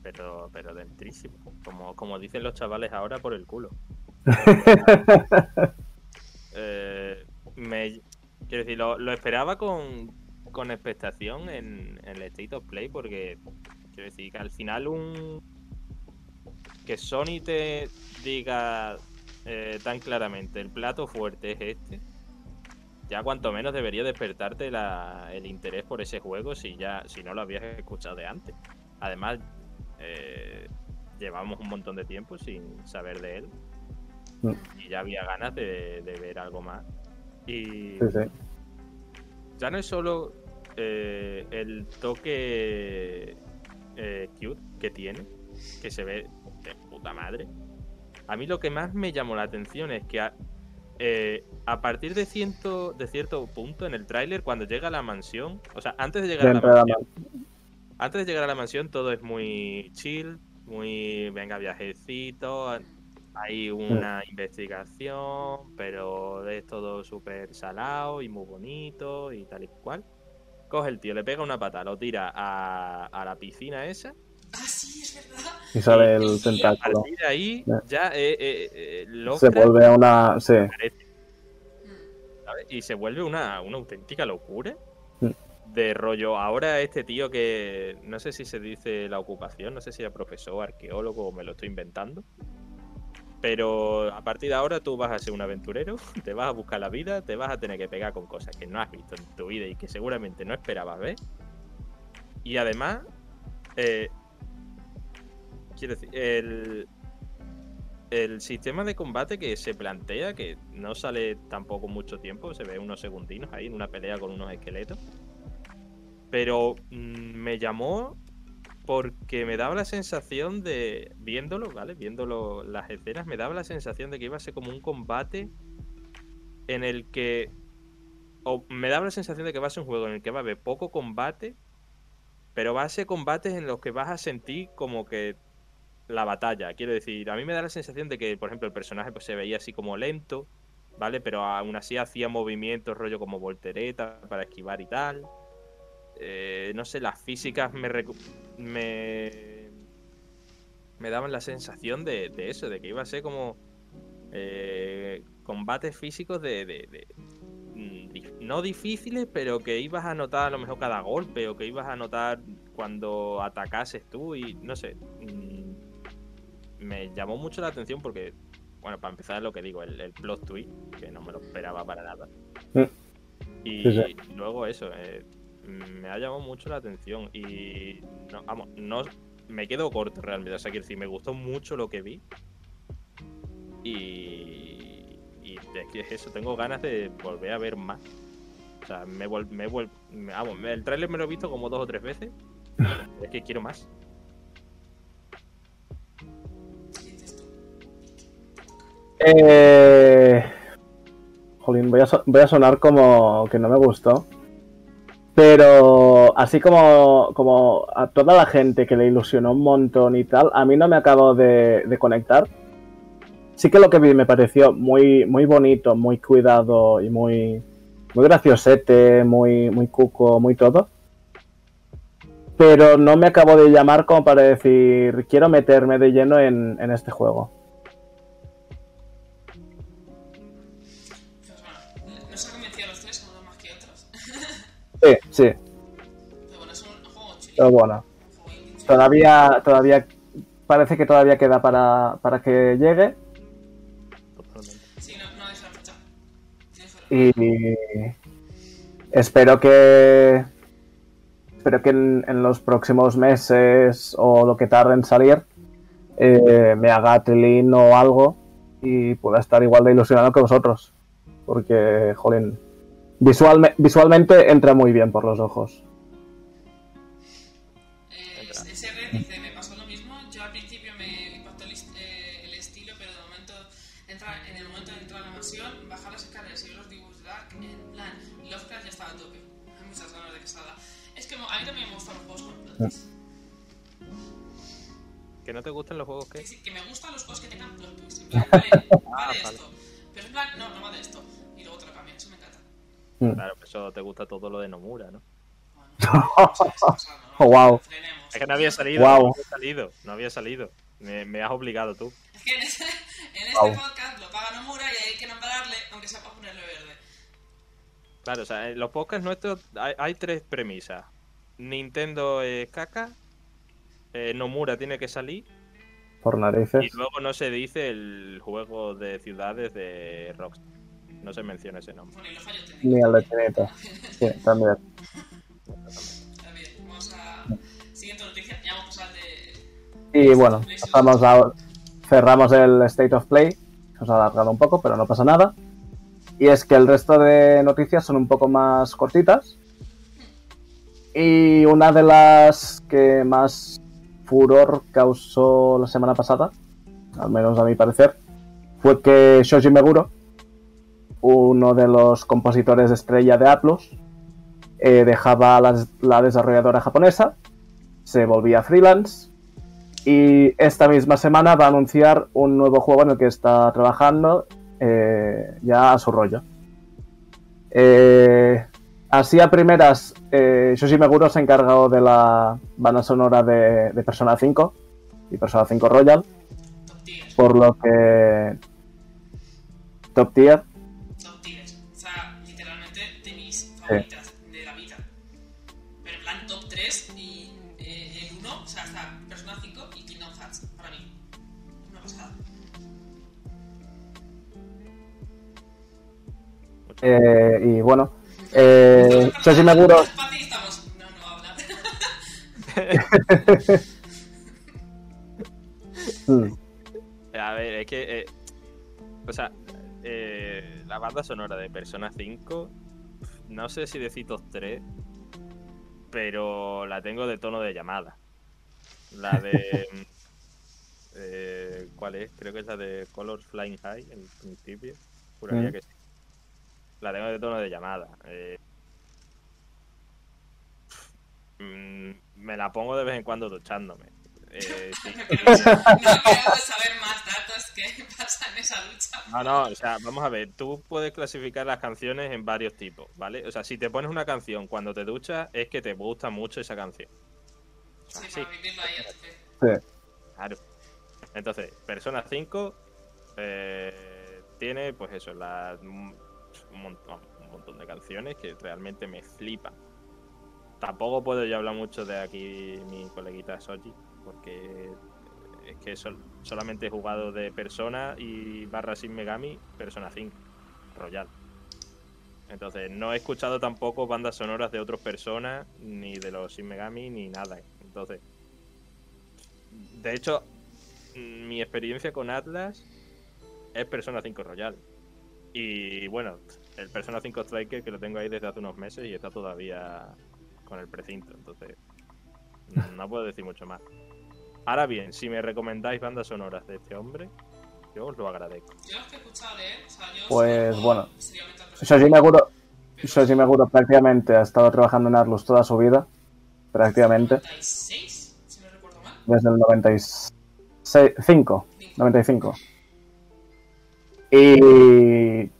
Pero, pero dentrísimo. Como, como dicen los chavales ahora por el culo. Eh, me, quiero decir, lo, lo esperaba con, con expectación en, en el State of Play porque quiero decir que al final un que Sony te diga eh, tan claramente el plato fuerte es este ya cuanto menos debería despertarte la- el interés por ese juego si ya si no lo habías escuchado de antes. Además eh, llevamos un montón de tiempo sin saber de él. Mm. y ya había ganas de, de ver algo más y Sí, sí. ya no es solo eh, el toque eh, cute que tiene, que se ve de puta madre. A mí lo que más me llamó la atención es que a, eh, a partir de, ciento, de cierto punto en el tráiler, cuando llega a la mansión, o sea, antes de llegar a la mansión, antes de llegar a la mansión todo es muy chill, muy venga viajecito, hay una investigación, pero es todo súper salado y muy bonito y tal y cual. Coge el tío, le pega una pata, lo tira a, a la piscina esa. ah, sí, es verdad. Y sale el y a tentáculo. partir de ahí Ya. ya eh, eh, eh, Se vuelve a una. Sí. Mm. Y se vuelve una, una auténtica locura. Mm. De rollo, ahora este tío que no sé si se dice la ocupación, no sé si era profesor, arqueólogo o me lo estoy inventando. Pero a partir de ahora tú vas a ser un aventurero, te vas a buscar la vida, te vas a tener que pegar con cosas que no has visto en tu vida y que seguramente no esperabas ver. Y además, eh, quiero decir, el, el sistema de combate que se plantea, que no sale tampoco mucho tiempo, se ve unos segundinos ahí en una pelea con unos esqueletos. Pero mm, me llamó porque me daba la sensación de, viéndolo, ¿vale? Viéndolo las escenas, me daba la sensación de que iba a ser como un combate en el que... O me daba la sensación de que va a ser un juego en el que va a haber poco combate, pero va a ser combates en los que vas a sentir como que la batalla. Quiero decir, a mí me da la sensación de que, por ejemplo, el personaje pues, se veía así como lento, ¿vale? Pero aún así hacía movimientos, rollo como voltereta para esquivar y tal. Eh, no sé, las físicas me, me, me daban la sensación de, de eso, de que iba a ser como eh, combates físicos de, de- de- mm, no difíciles, pero que ibas a notar a lo mejor cada golpe o que ibas a notar cuando atacases tú y no sé. mm, me llamó mucho la atención porque, bueno, para empezar lo que digo, el, el plot twist, que no me lo esperaba para nada. Mm. Y Sí, sí. luego eso, eh, me ha llamado mucho la atención y, no, vamos, no, me quedo corto realmente, o sea, quiero decir, me gustó mucho lo que vi y, y es que es eso, tengo ganas de volver a ver más. O sea, me vuel- me vuel- me- vamos, el tráiler me lo he visto como dos o tres veces. Es que quiero más. Eh... Jolín, voy a, so- voy a sonar como que no me gustó. Pero así como, como a toda la gente que le ilusionó un montón y tal, a mí no me acabo de, conectar. Sí que lo que vi me pareció muy, muy bonito, muy cuidado y muy, muy graciosete, muy, muy cuco, muy todo. Pero no me acabo de llamar como para decir, quiero meterme de lleno en, en este juego. Sí, sí. Pero bueno, todavía, todavía parece que todavía queda para, para que llegue y espero que espero que en, los próximos meses o lo que tarde en salir eh, me haga Trilin o algo y pueda estar igual de ilusionado que vosotros porque jolín visualme- visualmente entra muy bien por los ojos. Eh, ese red dice, me pasó lo mismo. Yo al principio me impactó el, eh, el estilo, pero de momento, entrar, en el momento de entrar a la mansión, bajar las escaleras y ver los dibujos de Dark, en plan, Lovecraft ya estaba a tope. Hay muchas ganas de que salga. Es que a mí también me gustan los juegos con plot twist. ¿Que no te gustan los juegos Que, que? sí, que me gustan los juegos que tengan plot twist. En plan, vale, va de Ah, vale. esto. Claro, pues eso te gusta todo lo de Nomura, ¿no? Oh, wow. Es que no había salido, Guau. no había salido, no había salido. Me, me has obligado tú. Es que en, ese- en este Wow. podcast lo paga Nomura y hay que nombrarle, aunque sea para ponerle verde. Claro, o sea, en los podcasts nuestros hay, hay tres premisas. Nintendo es caca, eh, Nomura tiene que salir Por y narices. luego no se dice el juego de ciudades de Rockstar. No se menciona ese nombre. Bueno, y los fallos técnicos. Ni el de Chinita. Sí, también. Está bien, vamos a. Siguiente noticia, ya vamos a pasar de. Y bueno, pasamos a, cerramos el State of Play. Nos ha alargado un poco, pero no pasa nada. Y es que el resto de noticias son un poco más cortitas. Y una de las que más furor causó la semana pasada, al menos a mi parecer, fue que Shoji Meguro, uno de los compositores estrella de Atlus, eh, dejaba la- la desarrolladora japonesa, se volvía freelance y esta misma semana va a anunciar un nuevo juego en el que está trabajando eh, ya a su rollo. Eh, así a primeras, eh, Shoshi Meguro se ha encargado de la banda sonora de, de Persona 5 y Persona 5 Royal, por lo que top tier. Favoritas de la vida. Pero en plan top 3 y eh, el 1, o sea, está Persona 5 y Kingdom Hearts, para mí. Una pasada. eh, y bueno, eh, Shoshi Meguro A ver, es que. eh, o sea, eh, la banda sonora de Persona 5, no sé si decir top 3, pero la tengo de tono de llamada. La de. eh, ¿Cuál es? Creo que es la de Colors Flying High, en principio. Juraría que sí. La tengo de tono de llamada. eh. Mm, me la pongo de vez en cuando duchándome. Eh, sí. No no queremos saber más datos que pasa en esa lucha. No, no, o sea, vamos a ver, tú puedes clasificar las canciones en varios tipos, ¿vale? O sea, si te pones una canción cuando te duchas, es que te gusta mucho esa canción. Sí, Sí. para vivirlo ahí sí. Claro. Entonces, Persona 5 eh, tiene, pues eso, la, un, montón, un montón de canciones que realmente me flipan. Tampoco puedo yo hablar mucho de aquí mi coleguita Soji, porque es que sol- solamente he jugado de Persona y barra Sin Megami, Persona 5, Royal. Entonces, no he escuchado tampoco bandas sonoras de otros personas, ni de los Sin Megami, ni nada. Entonces, de hecho, mm, mi experiencia con Atlas es Persona 5 Royal. Y bueno, el Persona 5 Striker que lo tengo ahí desde hace unos meses y está todavía con el precinto. Entonces, no puedo decir mucho más. Ahora bien, si me recomendáis bandas sonoras de este hombre, yo os lo agradezco. Yo los que he escuchado de él, o sea, yo. Pues, bueno, Shoji Meguro, Shoji Meguro prácticamente ha estado trabajando en Atlus toda su vida, prácticamente, 96, si no recuerdo mal. desde el 95, 95. Y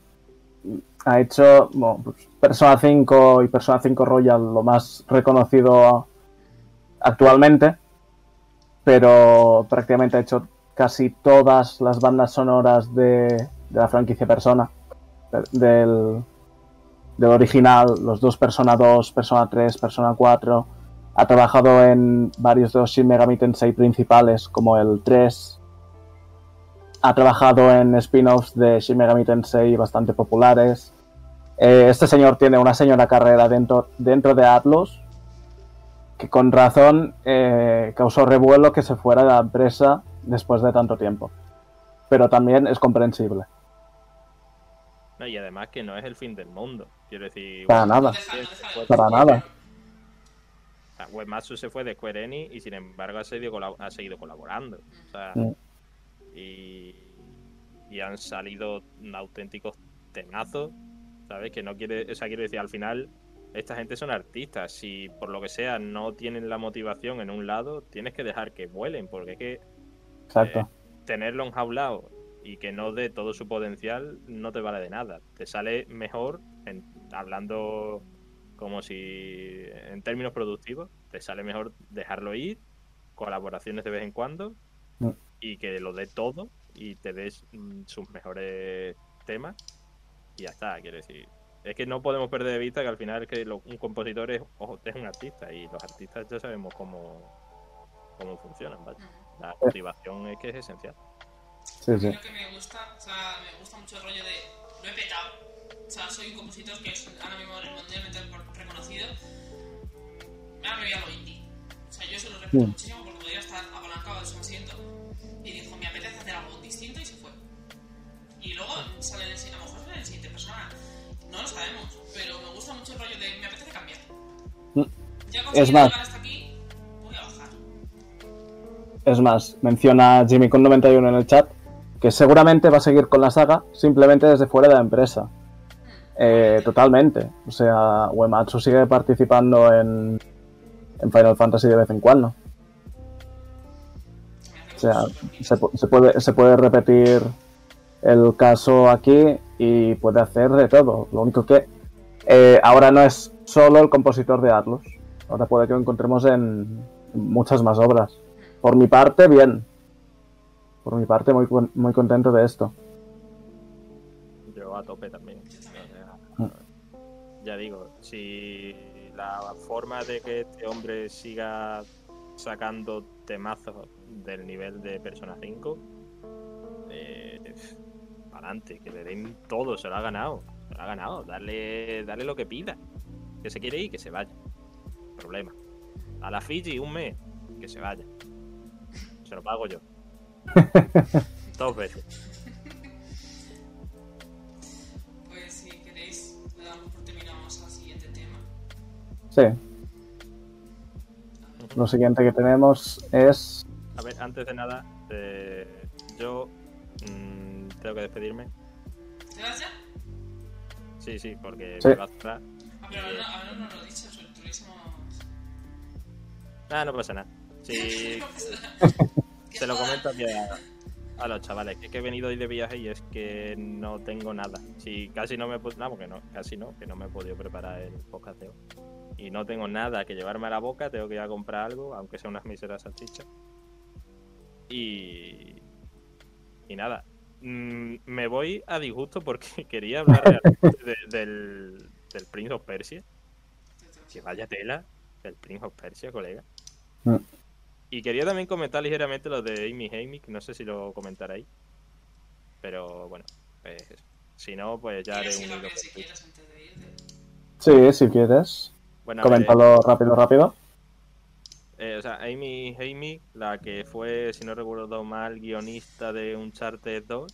ha hecho bueno, pues, Persona 5 y Persona 5 Royal lo más reconocido actualmente, pero prácticamente ha hecho casi todas las bandas sonoras de, de la franquicia Persona, del, del original, los dos Persona 2, Persona 3, Persona 4. Ha trabajado en varios de los Shin Megami Tensei principales, como el 3. Ha trabajado en spin-offs de Shin Megami Tensei bastante populares. Eh, este señor tiene una señora carrera dentro, dentro de Atlus, que con razón eh, causó revuelo que se fuera de la empresa después de tanto tiempo. Pero también es comprensible. No, y además que no es el fin del mundo. Quiero decir, Para nada. Para nada. o sea, Webmatsu se fue de Square Enix y sin embargo ha seguido, colab- ha seguido colaborando. O sea, y, y han salido auténticos temazos, ¿sabes? Que no quiere, o sea, quiero decir, al final esta gente son artistas. Si por lo que sea no tienen la motivación en un lado, tienes que dejar que vuelen, porque es que Exacto. tenerlo enjaulado y que no dé todo su potencial no te vale de nada. Te sale mejor, en- hablando como si en términos productivos, te sale mejor dejarlo ir, colaboraciones de vez en cuando Mm. y que lo dé todo y te des mm, sus mejores temas y ya está, quiero decir. Es que no podemos perder de vista que al final que lo- un compositor es, ojo, es un artista y los artistas ya sabemos cómo, cómo funcionan, ¿vale? La motivación es que es esencial. Sí, sí. Lo que me gusta, o sea, me gusta mucho el rollo de lo he petado. O sea, soy un compositor que es ahora mismo mundialmente reconocido. Ahora me voy a lo indie. O sea, yo se lo respeto Mm. muchísimo porque podría estar apalancado de su asiento y dijo, me apetece hacer algo distinto y se fue. Y luego sale el, a lo mejor sale el siguiente persona. No lo sabemos, pero me gusta mucho el rollo de me apetece cambiar. Mm. Ya Es conseguí más- llegar hasta aquí, voy a bajar. Es más, menciona Jimmy con 91 en el chat que seguramente va a seguir con la saga simplemente desde fuera de la empresa. Eh, totalmente. O sea, Uematsu sigue participando en, en Final Fantasy de vez en cuando. O sea, se, se puede, se puede repetir el caso aquí y puede hacer de todo. Lo único que eh, ahora no es solo el compositor de Atlus. Ahora puede que lo encontremos en muchas más obras. Por mi parte, bien. Por mi parte, muy, muy contento de esto. Yo a tope también. Yo también. O sea, Ya digo, si la forma de que este hombre siga sacando temazos del nivel de Persona 5, eh, para adelante, que le den todo, se lo ha ganado. Se lo ha ganado, darle, darle lo que pida. Que se quiere ir, que se vaya. Problema. A la Fiji un mes, que se vaya. Se lo pago yo. Dos veces. Pues si queréis, le damos por terminamos al siguiente tema. Sí. Lo siguiente que tenemos es. A ver, antes de nada, eh, yo tengo que despedirme. ¿Te vas ya? Sí, sí, porque Sí. me va a cerrar. Ah, pero ahora, ahora no lo he dicho, sobre turísimo. Ah, no pasa nada. Sí, se lo comento aquí a, a los chavales, que, es que he venido hoy de viaje y es que no tengo nada. Sí, casi no me no, porque no, casi no, que no me he podido preparar el podcast de hoy. Y no tengo nada que llevarme a la boca, tengo que ir a comprar algo, aunque sea unas míseras salchichas. Y. Y nada. Mm, me voy a disgusto porque quería hablar realmente de- del, del Prince of Persia. Que vaya tela, el Prince of Persia, colega. Mm. Y quería también comentar ligeramente lo de Amy Heimik, no sé si lo comentaréis. Pero bueno, pues si no, pues ya haré ¿Quieres un hilo si quieres antes de irte? Sí, si quieres. Bueno, ver, Coméntalo rápido, rápido. Eh, o sea, Amy Heimik, la que fue, si no recuerdo mal, guionista de Uncharted 2,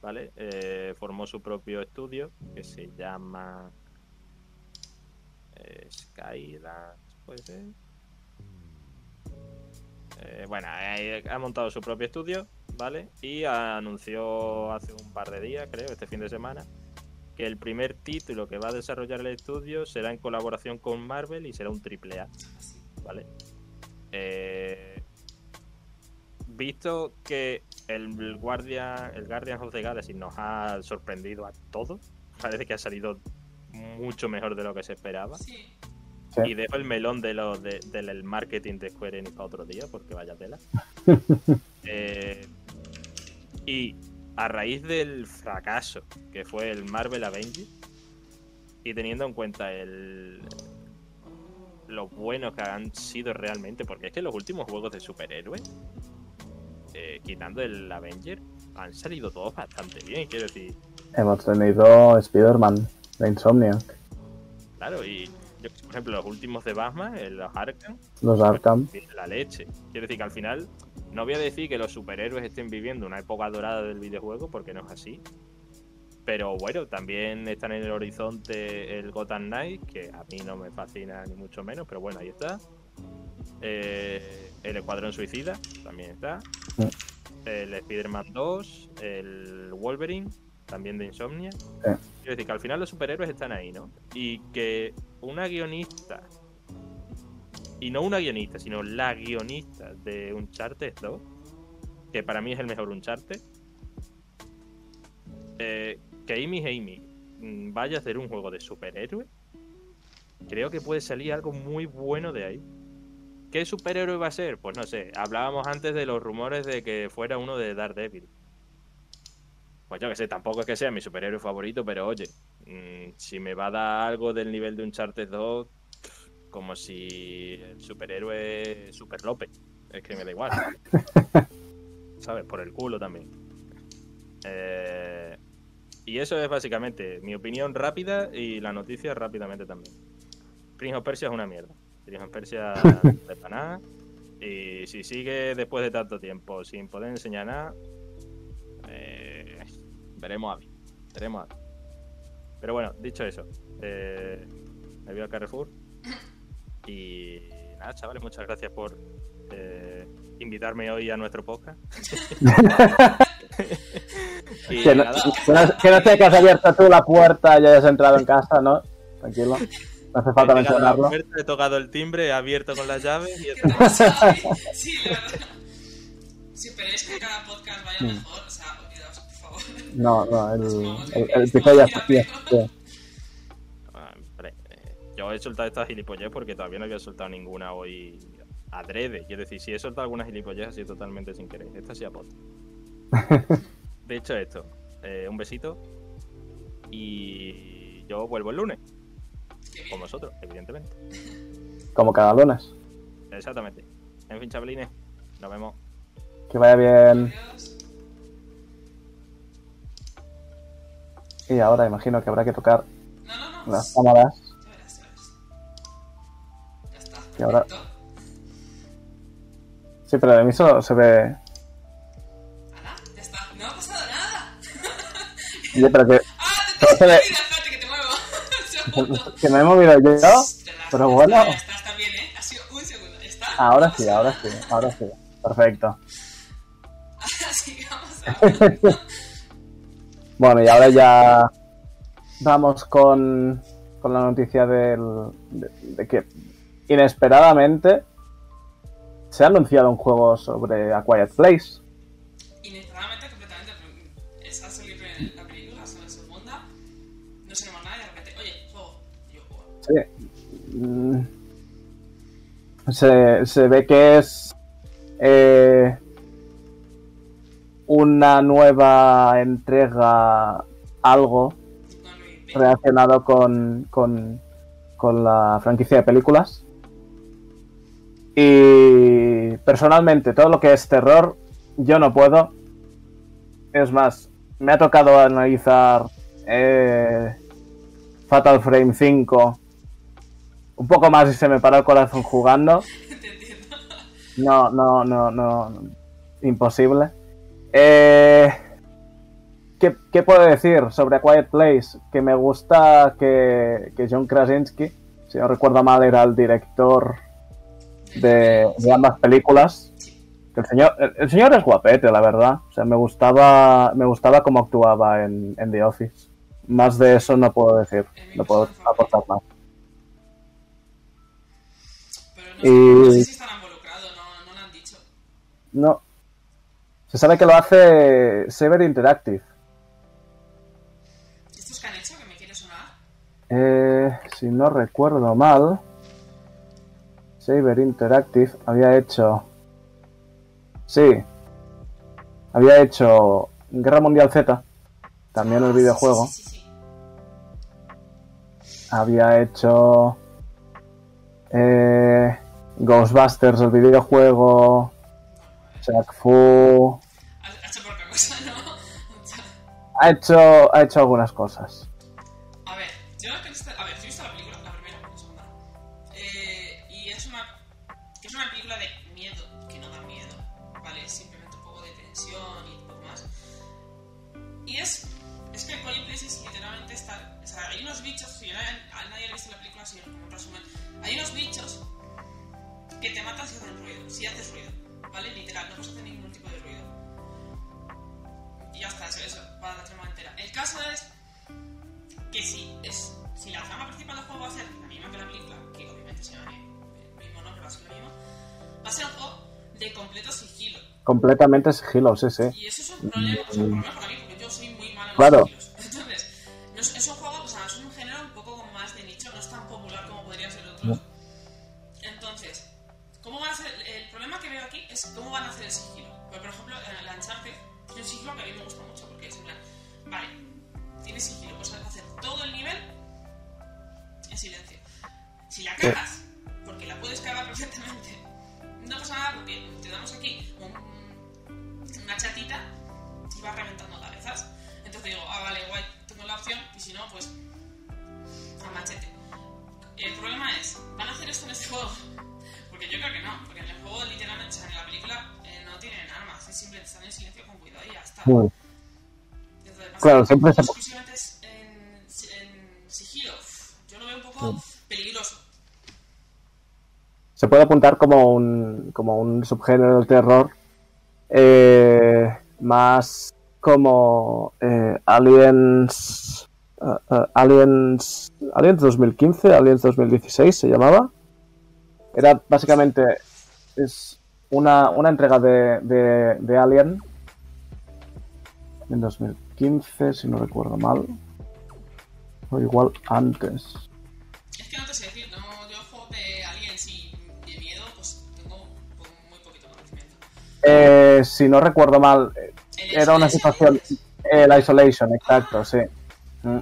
¿vale? Eh, formó su propio estudio que se llama eh, puede ser. Eh, bueno, ha montado su propio estudio, ¿vale? Y anunció hace un par de días, creo, este fin de semana, que el primer título que va a desarrollar el estudio será en colaboración con Marvel y será un triple A. ¿vale? Eh, visto que el Guardian, el Guardian of the Galaxy nos ha sorprendido a todos, parece que ha salido mucho mejor de lo que se esperaba. Sí. Sí. Y dejo el melón de lo, de- del marketing de Square Enix para otro día, porque vaya tela. Eh, y a raíz del fracaso que fue el Marvel Avengers, y teniendo en cuenta el lo buenos que han sido realmente, porque es que los últimos juegos de superhéroes, eh, quitando el Avenger, han salido todos bastante bien, quiero decir. Hemos tenido Spider-Man de Insomniac, Claro, y yo, por ejemplo, los últimos de Batman, el- los Arkham, los Arkham. la leche. Quiero decir que al final no voy a decir que los superhéroes estén viviendo una época dorada del videojuego, porque no es así. Pero bueno, también están en el horizonte el Gotham Knight, que a mí no me fascina ni mucho menos, pero bueno, ahí está. Eh, el Escuadrón Suicida también está. Sí. El Spider-Man 2, el Wolverine, también de Insomnia. Sí. Quiero decir que al final los superhéroes están ahí, ¿no? Y que una guionista, y no una guionista, sino la guionista de Uncharted 2, que para mí es el mejor Uncharted, eh, que Amy Amy mm, vaya a hacer un juego de superhéroe, creo que puede salir algo muy bueno de ahí. ¿Qué superhéroe va a ser? Pues no sé, hablábamos antes de los rumores de que fuera uno de Daredevil. Pues yo que sé, tampoco es que sea mi superhéroe favorito, pero oye, mm, si me va a dar algo del nivel de Uncharted 2, pff, como si el superhéroe Super López, es que me da igual. ¿Sabes? Por el culo también. Eh, y eso es básicamente mi opinión rápida y la noticia rápidamente también. Prince of Persia es una mierda. Prince of Persia de pa' nada. Y si sigue después de tanto tiempo sin poder enseñar nada, eh, veremos a ver. Veremos a ver. Pero bueno, dicho eso, eh, me voy al Carrefour. Y nada, chavales, muchas gracias por eh, invitarme hoy a nuestro podcast. y Que no, que no- que no sé que has abierto tú la puerta y hayas entrado en casa, ¿no? Tranquilo. No hace he falta la mencionarlo. puerta, he tocado el timbre, he abierto con las llaves y he Sí, la verdad. Si esperáis que cada podcast vaya Mm. mejor, o sea, olvidaos, por favor. No, no, el, el, el episodio ya está. Ah, eh, yo he soltado esta gilipollez porque todavía no había soltado ninguna hoy adrede. Quiero decir, si he soltado alguna gilipollez ha sido totalmente sin querer. Esta sí a post. Dicho esto, eh, un besito. Y yo vuelvo el lunes. Con vosotros, evidentemente. Como cada lunes. Exactamente. En fin, chabelines, nos vemos. Que vaya bien. Adiós. Y ahora imagino que habrá que tocar No, no, no. las cámaras. Ya verás, ya verás. Ya está. Y ahora-. Sí, pero de mí solo se ve. Pero que, Ah, te Pero que te muevo. Que me he movido yo. Pero bueno. está, ya está, está bien, ¿eh? Ha sido un segundo. ¿Está? Ahora sí, ahora sí, ahora sí. Perfecto. Bueno, y ahora ya vamos con, con la noticia del, de, de que inesperadamente se ha anunciado un juego sobre A Quiet Place. Mm. Se, se ve que es eh, una nueva entrega, algo relacionado con, con, con la franquicia de películas. Y personalmente, todo lo que es terror, yo no puedo. Es más, me ha tocado analizar eh, Fatal Frame 5 un poco más y se me para el corazón jugando. No, no, no, no. Imposible. Eh, ¿qué, qué puedo decir sobre A Quiet Place? Que me gusta que, que John Krasinski, si no recuerdo mal, era el director de, de ambas películas. El señor, el, el señor es guapete, la verdad. O sea, me gustaba, me gustaba cómo actuaba en, en The Office. Más de eso no puedo decir. No puedo aportar más. Pero no sé, no sé si estará involucrado, no, no lo han dicho. No. Se sabe que lo hace Sever Interactive. ¿Estos que han hecho que me quiere sonar? Eh, si no recuerdo mal, Saber Interactive había hecho. Sí, había hecho Guerra Mundial Z, también el Ah, videojuego. Sí, sí, sí. Había hecho. eh, Ghostbusters, el videojuego. Jack Fu. Ha hecho poca cosa, ¿no? Ha hecho, ha hecho algunas cosas. Completamente sigilo, sí, sí. Y eso es un problema, o sea, un problema para mí, porque yo soy muy Claro. sigilos. Claro, siempre se- en, en sigilo. Yo lo veo un poco peligroso. Se puede apuntar como un, como un subgénero del terror eh, más como eh, Aliens, eh, eh, Aliens, Aliens 2015, Aliens 2016 se llamaba. Era básicamente es una, una entrega de, de, de Alien en 2015, si no recuerdo mal. O igual antes. Es que no te sé decir, no, yo juego de aliens y de miedo, pues tengo muy poquito conocimiento. Eh, si no recuerdo mal, eh, era una situación. El Isolation, exacto, sí. Mm,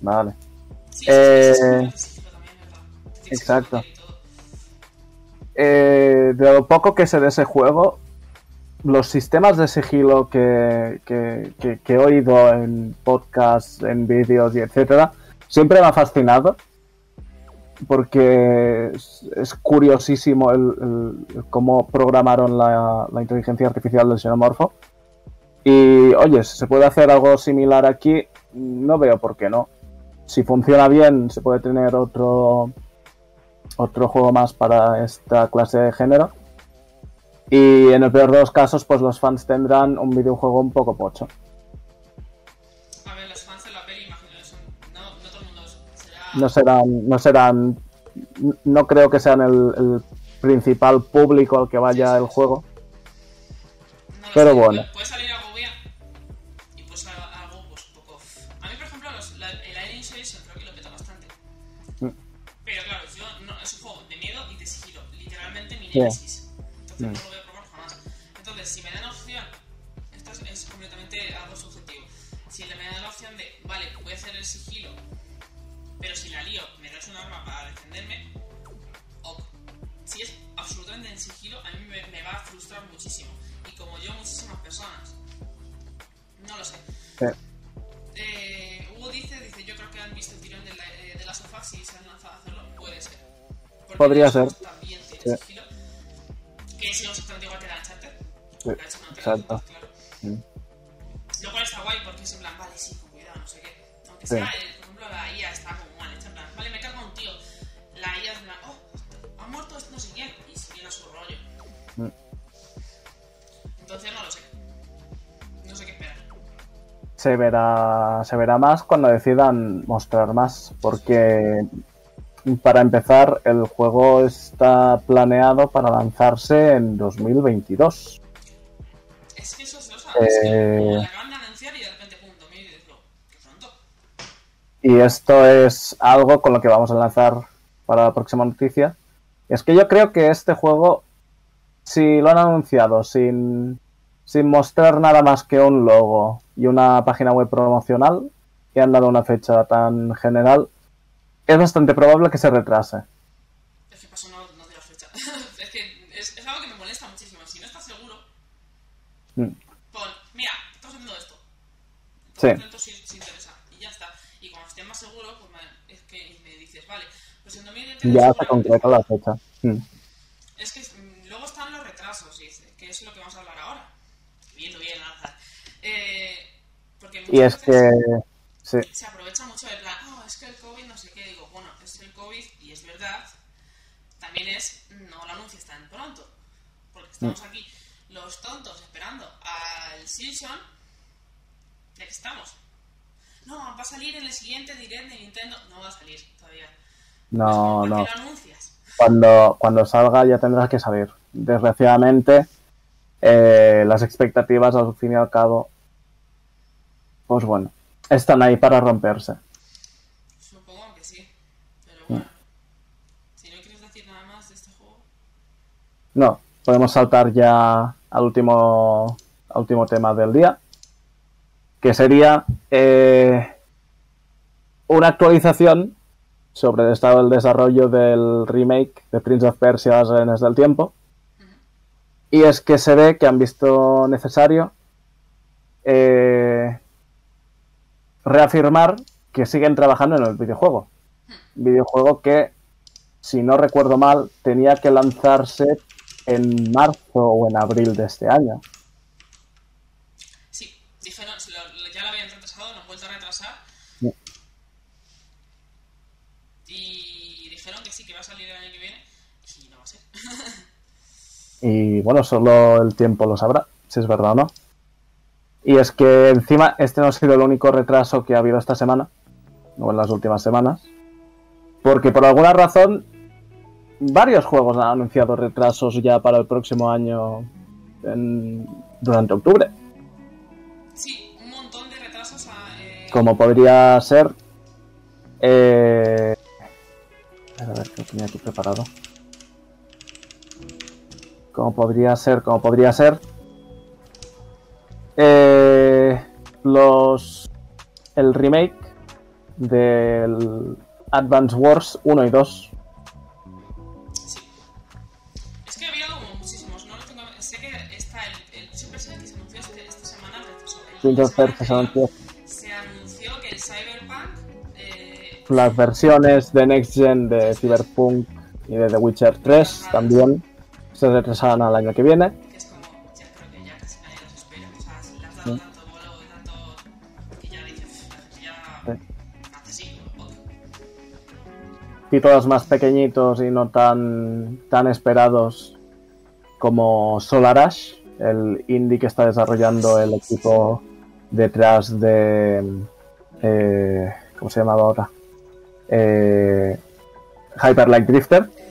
Vale. Sí, Eh, sí, exacto. Eh, de lo poco que sé de ese juego, los sistemas de sigilo que, he oído en podcasts, en vídeos y etcétera, siempre me ha fascinado. Porque es, curiosísimo el, cómo programaron la, la inteligencia artificial del xenomorfo. Y oye, si se puede hacer algo similar aquí, no veo por qué no. Si funciona bien, se puede tener otro, otro juego más para esta clase de género. Y en el peor de los casos, pues los fans tendrán un videojuego un poco pocho. A ver, los fans de la peli, imagino. No, no todo el mundo será. No serán, no serán, no creo que sean el, el principal público al que vaya el juego. No pero sé, bueno. Puede, salir algo bien y salir algo pues, un poco. A mí, por ejemplo, los, la, el Alien Isolation creo que lo peta bastante. Mm. Pero claro, yo no, es un juego de miedo y de sigilo, literalmente mi némesis. Entonces Mm. El sigilo, pero si la lío, me das un arma para defenderme, ok. Si es absolutamente en sigilo, a mí me, me va a frustrar muchísimo. Y como yo, muchísimas personas. No lo sé. Sí. Eh, Hugo dice, dice, yo creo que han visto el tirón de, la, eh, de las sofás y se han lanzado a hacerlo. Puede ser. Porque Podría ser. juegos También tiene Sí. sigilo. Que es exactamente igual que la Uncharted. Sí, La no exacto. claro. Lo cual está guay porque es en plan, vale, sí, Aunque Sí. sea, eh, por ejemplo, la IA está como mal hecha, en plan, vale, me carga un tío. La IA es en plan, oh, ha muerto no sé quién. Y se viene a su rollo. Mm. Entonces no lo sé. No sé qué esperar. Se verá, se verá más cuando decidan mostrar más, porque para empezar, el juego está planeado para lanzarse en 2022. Es que eso es sabes. Es que Eh. como la acaban de anunciar y de repente, pum, 2010, lo, qué pronto. Y esto es algo con lo que vamos a lanzar para la próxima noticia. Es que yo creo que este juego, si lo han anunciado sin, sin mostrar nada más que un logo y una página web promocional, y han dado una fecha tan general, es bastante probable que se retrase. Es que pasó no, no de la fecha. es que es, es algo que me molesta muchísimo. Si no estás seguro, Mm. pon, mira, estamos haciendo esto. Sí. Estamos haciendo esto si, si interesa. Y ya está. Y cuando estés más seguro, pues me, es que me dices, vale, pues en 2020 Ya se concreta la fecha. Mm. Es que mm, luego están los retrasos, dice, que es lo que vamos a hablar ahora. Bien, al azar. Eh, porque Y es muchas que veces- Sí. se aprovecha mucho de plan, oh, es que el COVID no sé qué, digo, bueno, es el COVID y es verdad, también es, no lo anuncias tan pronto, porque estamos aquí los tontos esperando al Simpson, ya que estamos. No, va a salir en el siguiente direct de Nintendo, no va a salir todavía. No, ¿Por qué no. Cuando, cuando salga ya tendrás que salir. Desgraciadamente, eh, las expectativas al fin y al cabo, pues bueno, están ahí para romperse. Supongo que sí, pero bueno. Si no quieres decir nada más de este juego, No, podemos saltar ya al último, al último tema del día, que sería eh, una actualización sobre el estado del desarrollo del remake de Prince of Persia Las Arenas del Tiempo. Y es que se ve que han visto necesario eh, reafirmar que siguen trabajando en el videojuego. Videojuego que, si no recuerdo mal, tenía que lanzarse en marzo o en abril de este año. sí, dijeron, se lo- ya lo habían retrasado, lo han vuelto a retrasar. Sí. Y dijeron que sí, que va a salir el año que viene, y no va a ser. Y bueno, solo el tiempo lo sabrá, si es verdad o no. Y es que encima este no ha sido el único retraso que ha habido esta semana, o en las últimas semanas. Porque por alguna razón, varios juegos han anunciado retrasos ya para el próximo año en- durante octubre. Sí, un montón de retrasos a... eh, Como podría ser... Eh... A ver, lo tenía aquí preparado. Como podría ser, como podría ser... Eh, los... El remake del Advance Wars 1 y 2. Sí. Es que había como muchísimos, no lo tengo... Sé que está el... el que se anunció este- esta semana. El se anunció Se anunció que el Cyberpunk... Eh, las versiones de Next Gen de Cyberpunk y de The Witcher 3 también se retrasarán al año que viene. que es como, ya creo que ya casi nadie los espera. O sea, le has dado tanto bolo y tanto. que ya dices, la gente ya. hace sí, ok. títulos más pequeñitos y no tan, tan esperados como Solar Ash, el indie que está desarrollando el equipo detrás de... eh, ¿Cómo se llamaba ahora? Eh, Hyper Light Drifter.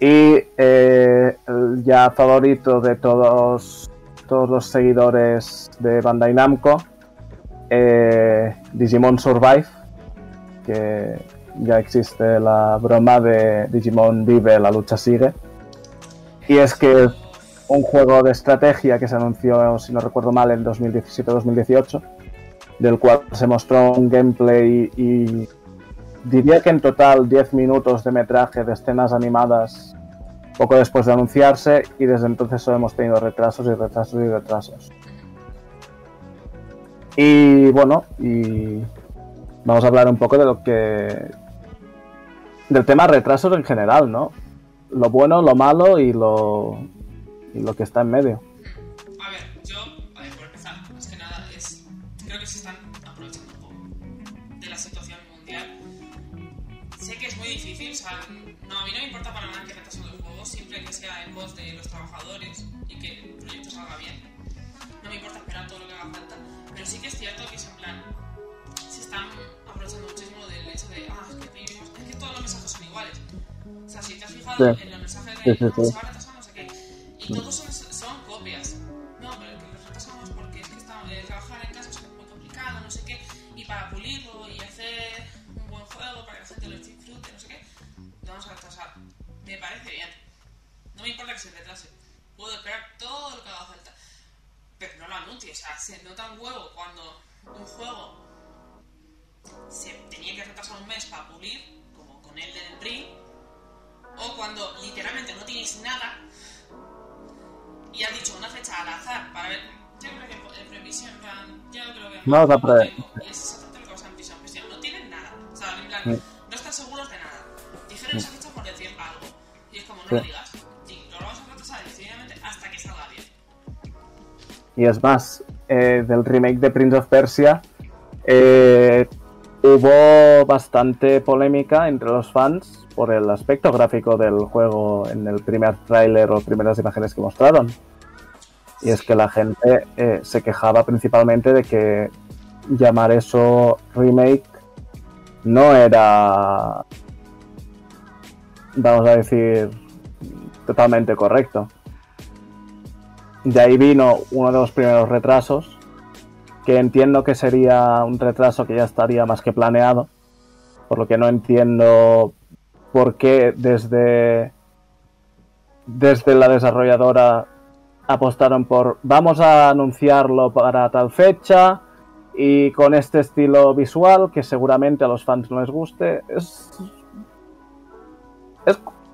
Y eh, el ya favorito de todos, todos los seguidores de Bandai Namco, eh, Digimon Survive, que ya existe la broma de Digimon vive, la lucha sigue. Y es que un juego de estrategia que se anunció, si no recuerdo mal, en 2017-2018, del cual se mostró un gameplay y diría que en total 10 minutos de metraje de escenas animadas poco después de anunciarse y desde entonces solo hemos tenido retrasos y retrasos y retrasos. Y bueno, y vamos a hablar un poco de lo que... del tema retrasos en general, ¿no? Lo bueno, lo malo y lo, y lo que está en medio. Sí. en los mensajes de Sí, sí, "Ah, sí. se va a retrasar no sé qué, y todos son, cuando literalmente no tienes nada y has dicho una fecha al azar para ver. Yo creo que en previsión, en plan, yo no creo que. No, pre- Y es exactamente lo que pasa en prisión. prisión. No tienen nada. O sea, en plan, Sí. no están seguros de nada. Dijeron esa fecha por decir algo. Y es como, no Sí. lo digas. Sí, lo vamos a retrasar indefinidamente hasta que salga bien. Y es más, eh, del remake de Prince of Persia, eh, hubo bastante polémica entre los fans por el aspecto gráfico del juego en el primer tráiler o primeras imágenes que mostraron. Y es que la gente eh, se quejaba principalmente de que llamar eso remake no era, vamos a decir, totalmente correcto. De ahí vino uno de los primeros retrasos, que entiendo que sería un retraso que ya estaría más que planeado, por lo que no entiendo por qué desde, desde la desarrolladora apostaron por vamos a anunciarlo para tal fecha y con este estilo visual que seguramente a los fans no les guste. Es,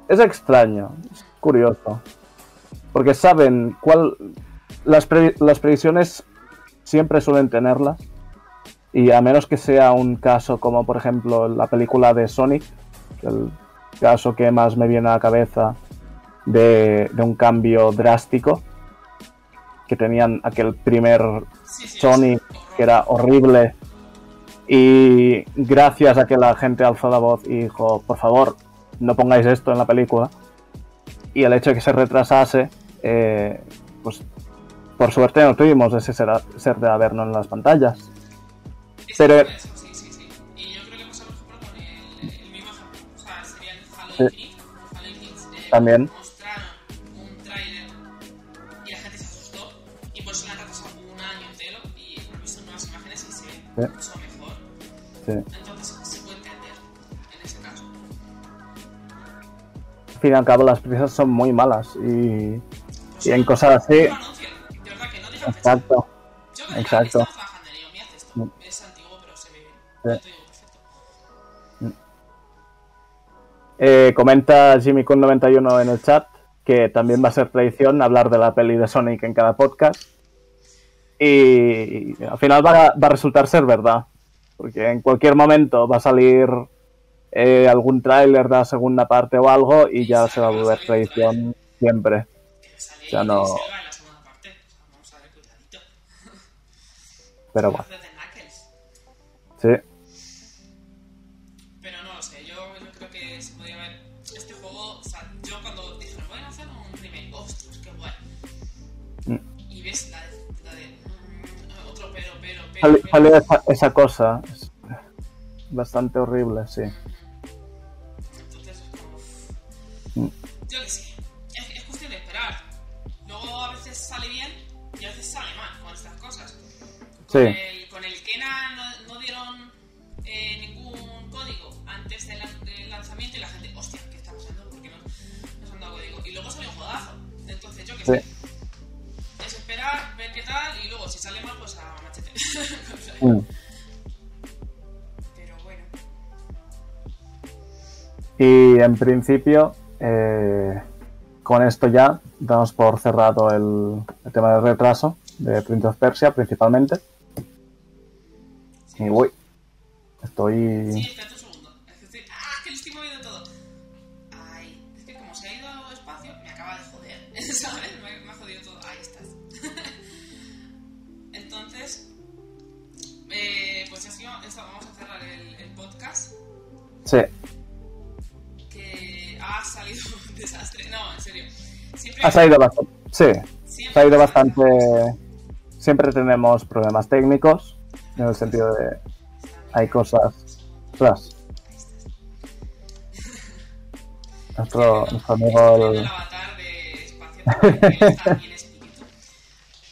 es, extraño, es curioso. Porque saben cuál. Las, las previsiones siempre suelen tenerlas. Y a menos que sea un caso como, por ejemplo, la película de Sonic, caso que más me viene a la cabeza de, de un cambio drástico, que tenían aquel primer Sí, horror. que era horrible y gracias a que la gente alzó la voz y dijo, por favor, no pongáis esto en la película y el hecho de que se retrasase, eh, pues por suerte no tuvimos ese ser, de Averno en las pantallas. Pero- se ve Sí. mejor. Sí. Entonces se puede entender en ese caso. Al fin y al cabo las prisas son muy malas y, Pues y en no, cosas así... De verdad que no. Exacto. Yo exacto. trabajando mira esto. Es antiguo, pero se ve bien. Sí. Eh, comenta Jimmy Kun 91 en el chat que también va a ser tradición hablar de la peli de Sonic en cada podcast. Y al final va a, resultar ser verdad. Porque en cualquier momento va a salir eh, algún tráiler de la segunda parte o algo y ya se va a volver tradición siempre. Ya no- Idris Elba en Sale-. Salió esa, esa cosa. Es bastante horrible, sí. Entonces es como. Yo que sé, es, es cuestión de esperar. Luego a veces sale bien y a veces sale mal con estas cosas. Sí. Con el Mm. Pero bueno. Y en principio, eh, con esto ya damos por cerrado el, el tema del retraso de Prince of Persia principalmente. Y uy, estoy... Sí, Que ha salido un desastre. No, en serio. Siempre ha salido bastante... Sí, siempre ha ido bastante... Siempre tenemos problemas técnicos, en el sentido de... Hay cosas... Ostras. Nuestro, nuestro amigo... el avatar de espacio.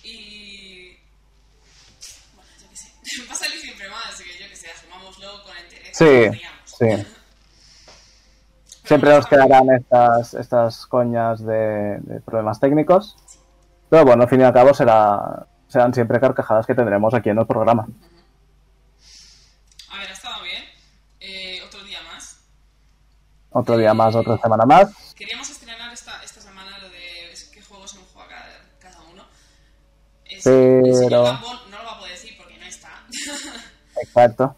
Y. Bueno, yo qué sé. Va a salir siempre mal, así que yo que sé, asumámoslo con entereza. Sí, sí. Siempre nos quedarán estas, estas coñas de, de problemas técnicos. Pero bueno, al fin y al cabo será, serán siempre carcajadas que tendremos aquí en el programa. A ver, ha estado bien. Eh, otro día más. Otro día más, otra semana más. Queríamos estrenar esta, esta semana lo de qué juegos hemos jugado cada, cada uno. Es, Pero- El señor Gambón no lo va a poder decir porque no está. Exacto.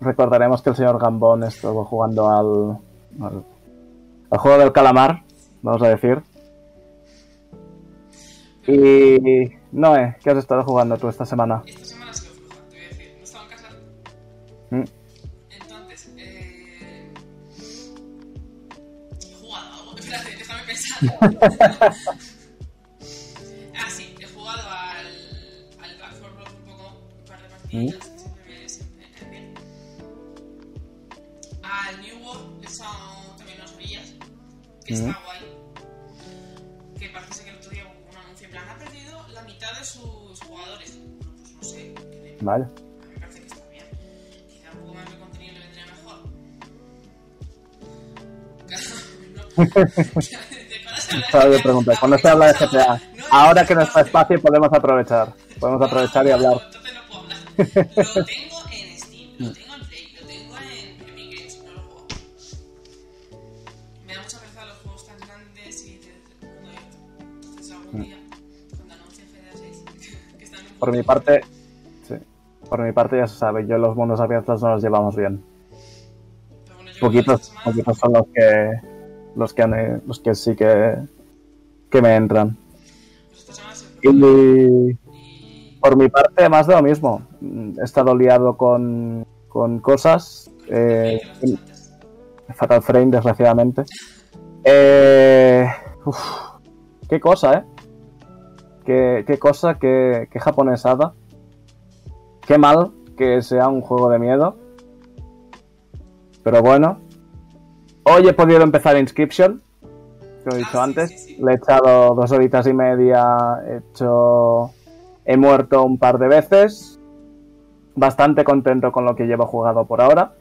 Recordaremos que el señor Gambón estuvo jugando al, al, al juego del calamar, vamos a decir. Y Noé, ¿qué has estado jugando tú esta semana? Esta semana ha sido floja, te voy a decir. No estaba en casa. Mm, Entonces, eh... he jugado algo. Espérate, déjame pensar. ah, sí, he jugado al, al Back 4 Blood un poco, un par de partiditas, que que está guay. Que parece que el otro día hubo un anuncio en plan, ha perdido la mitad de sus jugadores. Bueno, pues no sé, Vale. a mí me parece que está bien. Quizá un poco más de contenido le vendría mejor. no. ¿Te paras a hablar Estaba de yo preguntando, cuando se habla de GTA, ahora que no está espacio podemos aprovechar. Podemos aprovechar y hablar. Entonces no puedo hablar. Lo tengo en Steam, lo tengo Por mi parte, sí. Por mi parte ya se sabe, yo los mundos abiertos no los llevamos bien. Bueno, Poquitos, poquitos son los que los que han- los que sí que que me entran. Y por mi parte más de lo mismo. He estado liado con, con cosas. eh. Fatal Frame, desgraciadamente. Eh, uf, qué cosa, ¿eh? Qué, qué cosa, qué, qué japonesada. Qué mal que sea un juego de miedo. Pero bueno. Hoy he podido empezar Inscription, que lo he dicho Ah, sí, antes. sí, sí. Le he echado dos horitas y media. He hecho. He muerto un par de veces. Bastante contento con lo que llevo jugado por ahora.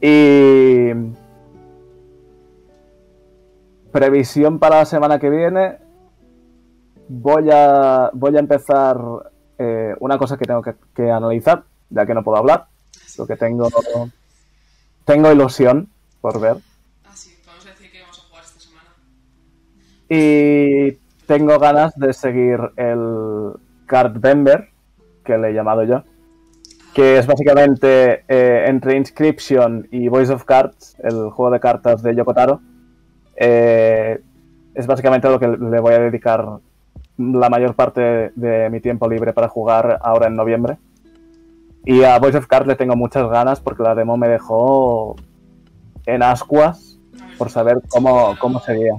Y. Previsión para la semana que viene. Voy a, voy a empezar eh, una cosa que tengo que, que analizar, ya que no puedo hablar. Lo que tengo. Tengo ilusión por ver. Ah, sí, podemos decir que vamos a jugar esta semana. Y tengo ganas de seguir el Card Bember, que le he llamado yo. Que es básicamente eh, entre Inscription y Voice of Cards, el juego de cartas de Yokotaro. Eh, es básicamente lo que le voy a dedicar la mayor parte de mi tiempo libre para jugar ahora en noviembre. Y a Voice of Cards le tengo muchas ganas porque la demo me dejó en ascuas por saber cómo, cómo sería.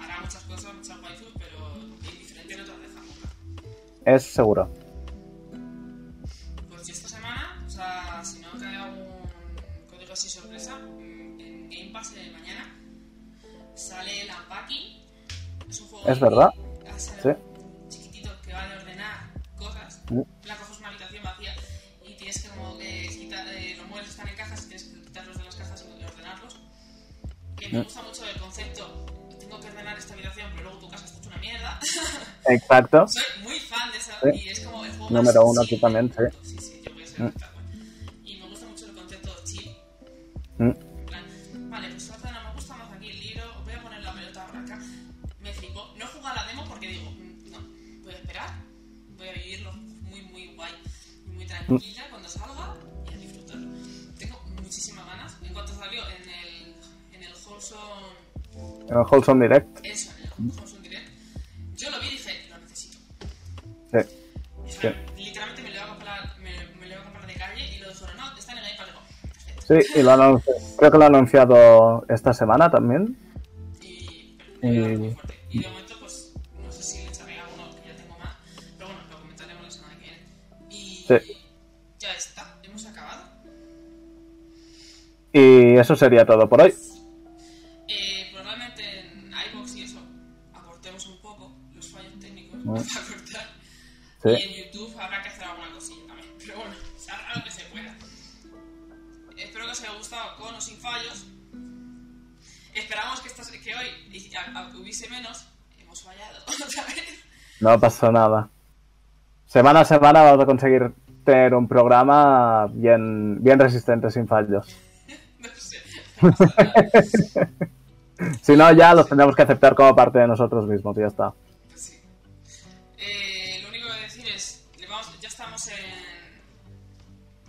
Hará muchas cosas, muchas waifus, pero indiferente no te deja. Es seguro. Es verdad. Sí. chiquitito que va a ordenar cosas. La coges una habitación vacía y tienes que como que quitar, eh, los muebles están en cajas y tienes que quitarlos de las cajas y ordenarlos. Que me gusta mucho el concepto. Tengo que ordenar esta habitación, pero luego tu casa está hecha una mierda. Exacto. Soy muy fan de esa Sí. y es como el juego Número uno aquí también, sí. Sí, sí, yo voy a ser Mm. Y me gusta mucho el concepto chill. Mm. Tranquila cuando salga y a disfrutarlo. Tengo muchísimas ganas. En cuanto salió en el, en el Wholesome En el Wholesome Direct. eso, en el Wholesome Direct, yo lo vi y dije, lo necesito. Sí. Sí. Literalmente me lo iba a comprar, me, me lo iba a comprar de calle y lo dijeron, no, está en el iPad. Sí, y lo anunci- creo que lo ha anunciado esta semana también. Y Y- muy fuerte. Y de momento, pues, no sé si le echaré alguno que ya tengo más, pero bueno, lo comentaremos la semana que viene. Y Sí. Y eso sería todo por hoy. Eh, probablemente en iBox y eso acortemos un poco los fallos técnicos Mm. para cortar. Sí. Y en YouTube habrá que hacer alguna cosilla también. Pero bueno, se hará lo que se pueda. Espero que os haya gustado con o sin fallos. Esperamos que, hoy a- hubiese menos. Hemos fallado otra vez. No pasa nada. Semana a semana vamos a conseguir tener un programa bien, bien resistente sin fallos. Si no, ya los tendremos que aceptar como parte de nosotros mismos y ya está. Sí. Eh, lo único que decir es, vamos- ya estamos en,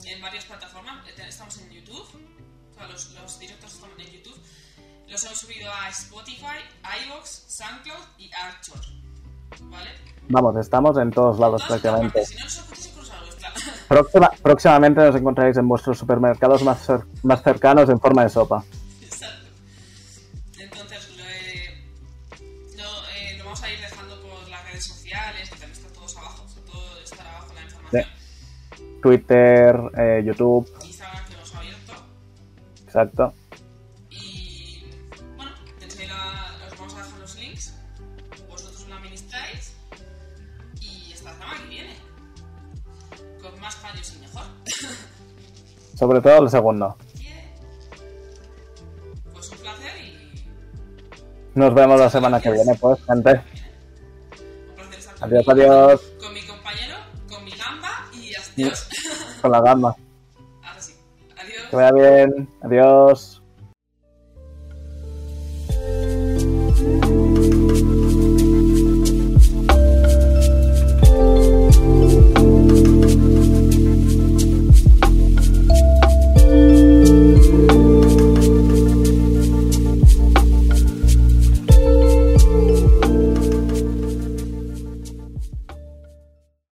en varias plataformas. Eh, Estamos en YouTube, o sea, los, los directos están en YouTube. Los hemos subido a Spotify, iVoox, SoundCloud y Anchor. ¿vale? Vamos, estamos en todos lados prácticamente. partes, Si no, Próxima- próximamente nos encontraréis en vuestros supermercados más, cer- más cercanos en forma de sopa. Exacto. Entonces, lo, eh, eh, lo vamos a ir dejando por las redes sociales, que también están todos abajo, todo estará abajo la información. Twitter, eh, YouTube, Instagram que hemos abierto. exacto. Sobre todo el segundo. Pues un placer y Nos vemos la semana que viene, pues, gente. Adiós, adiós. con mi compañero, con mi gamba y adiós. Con la gama. Ahora sí. Adiós. Que vaya bien. Adiós.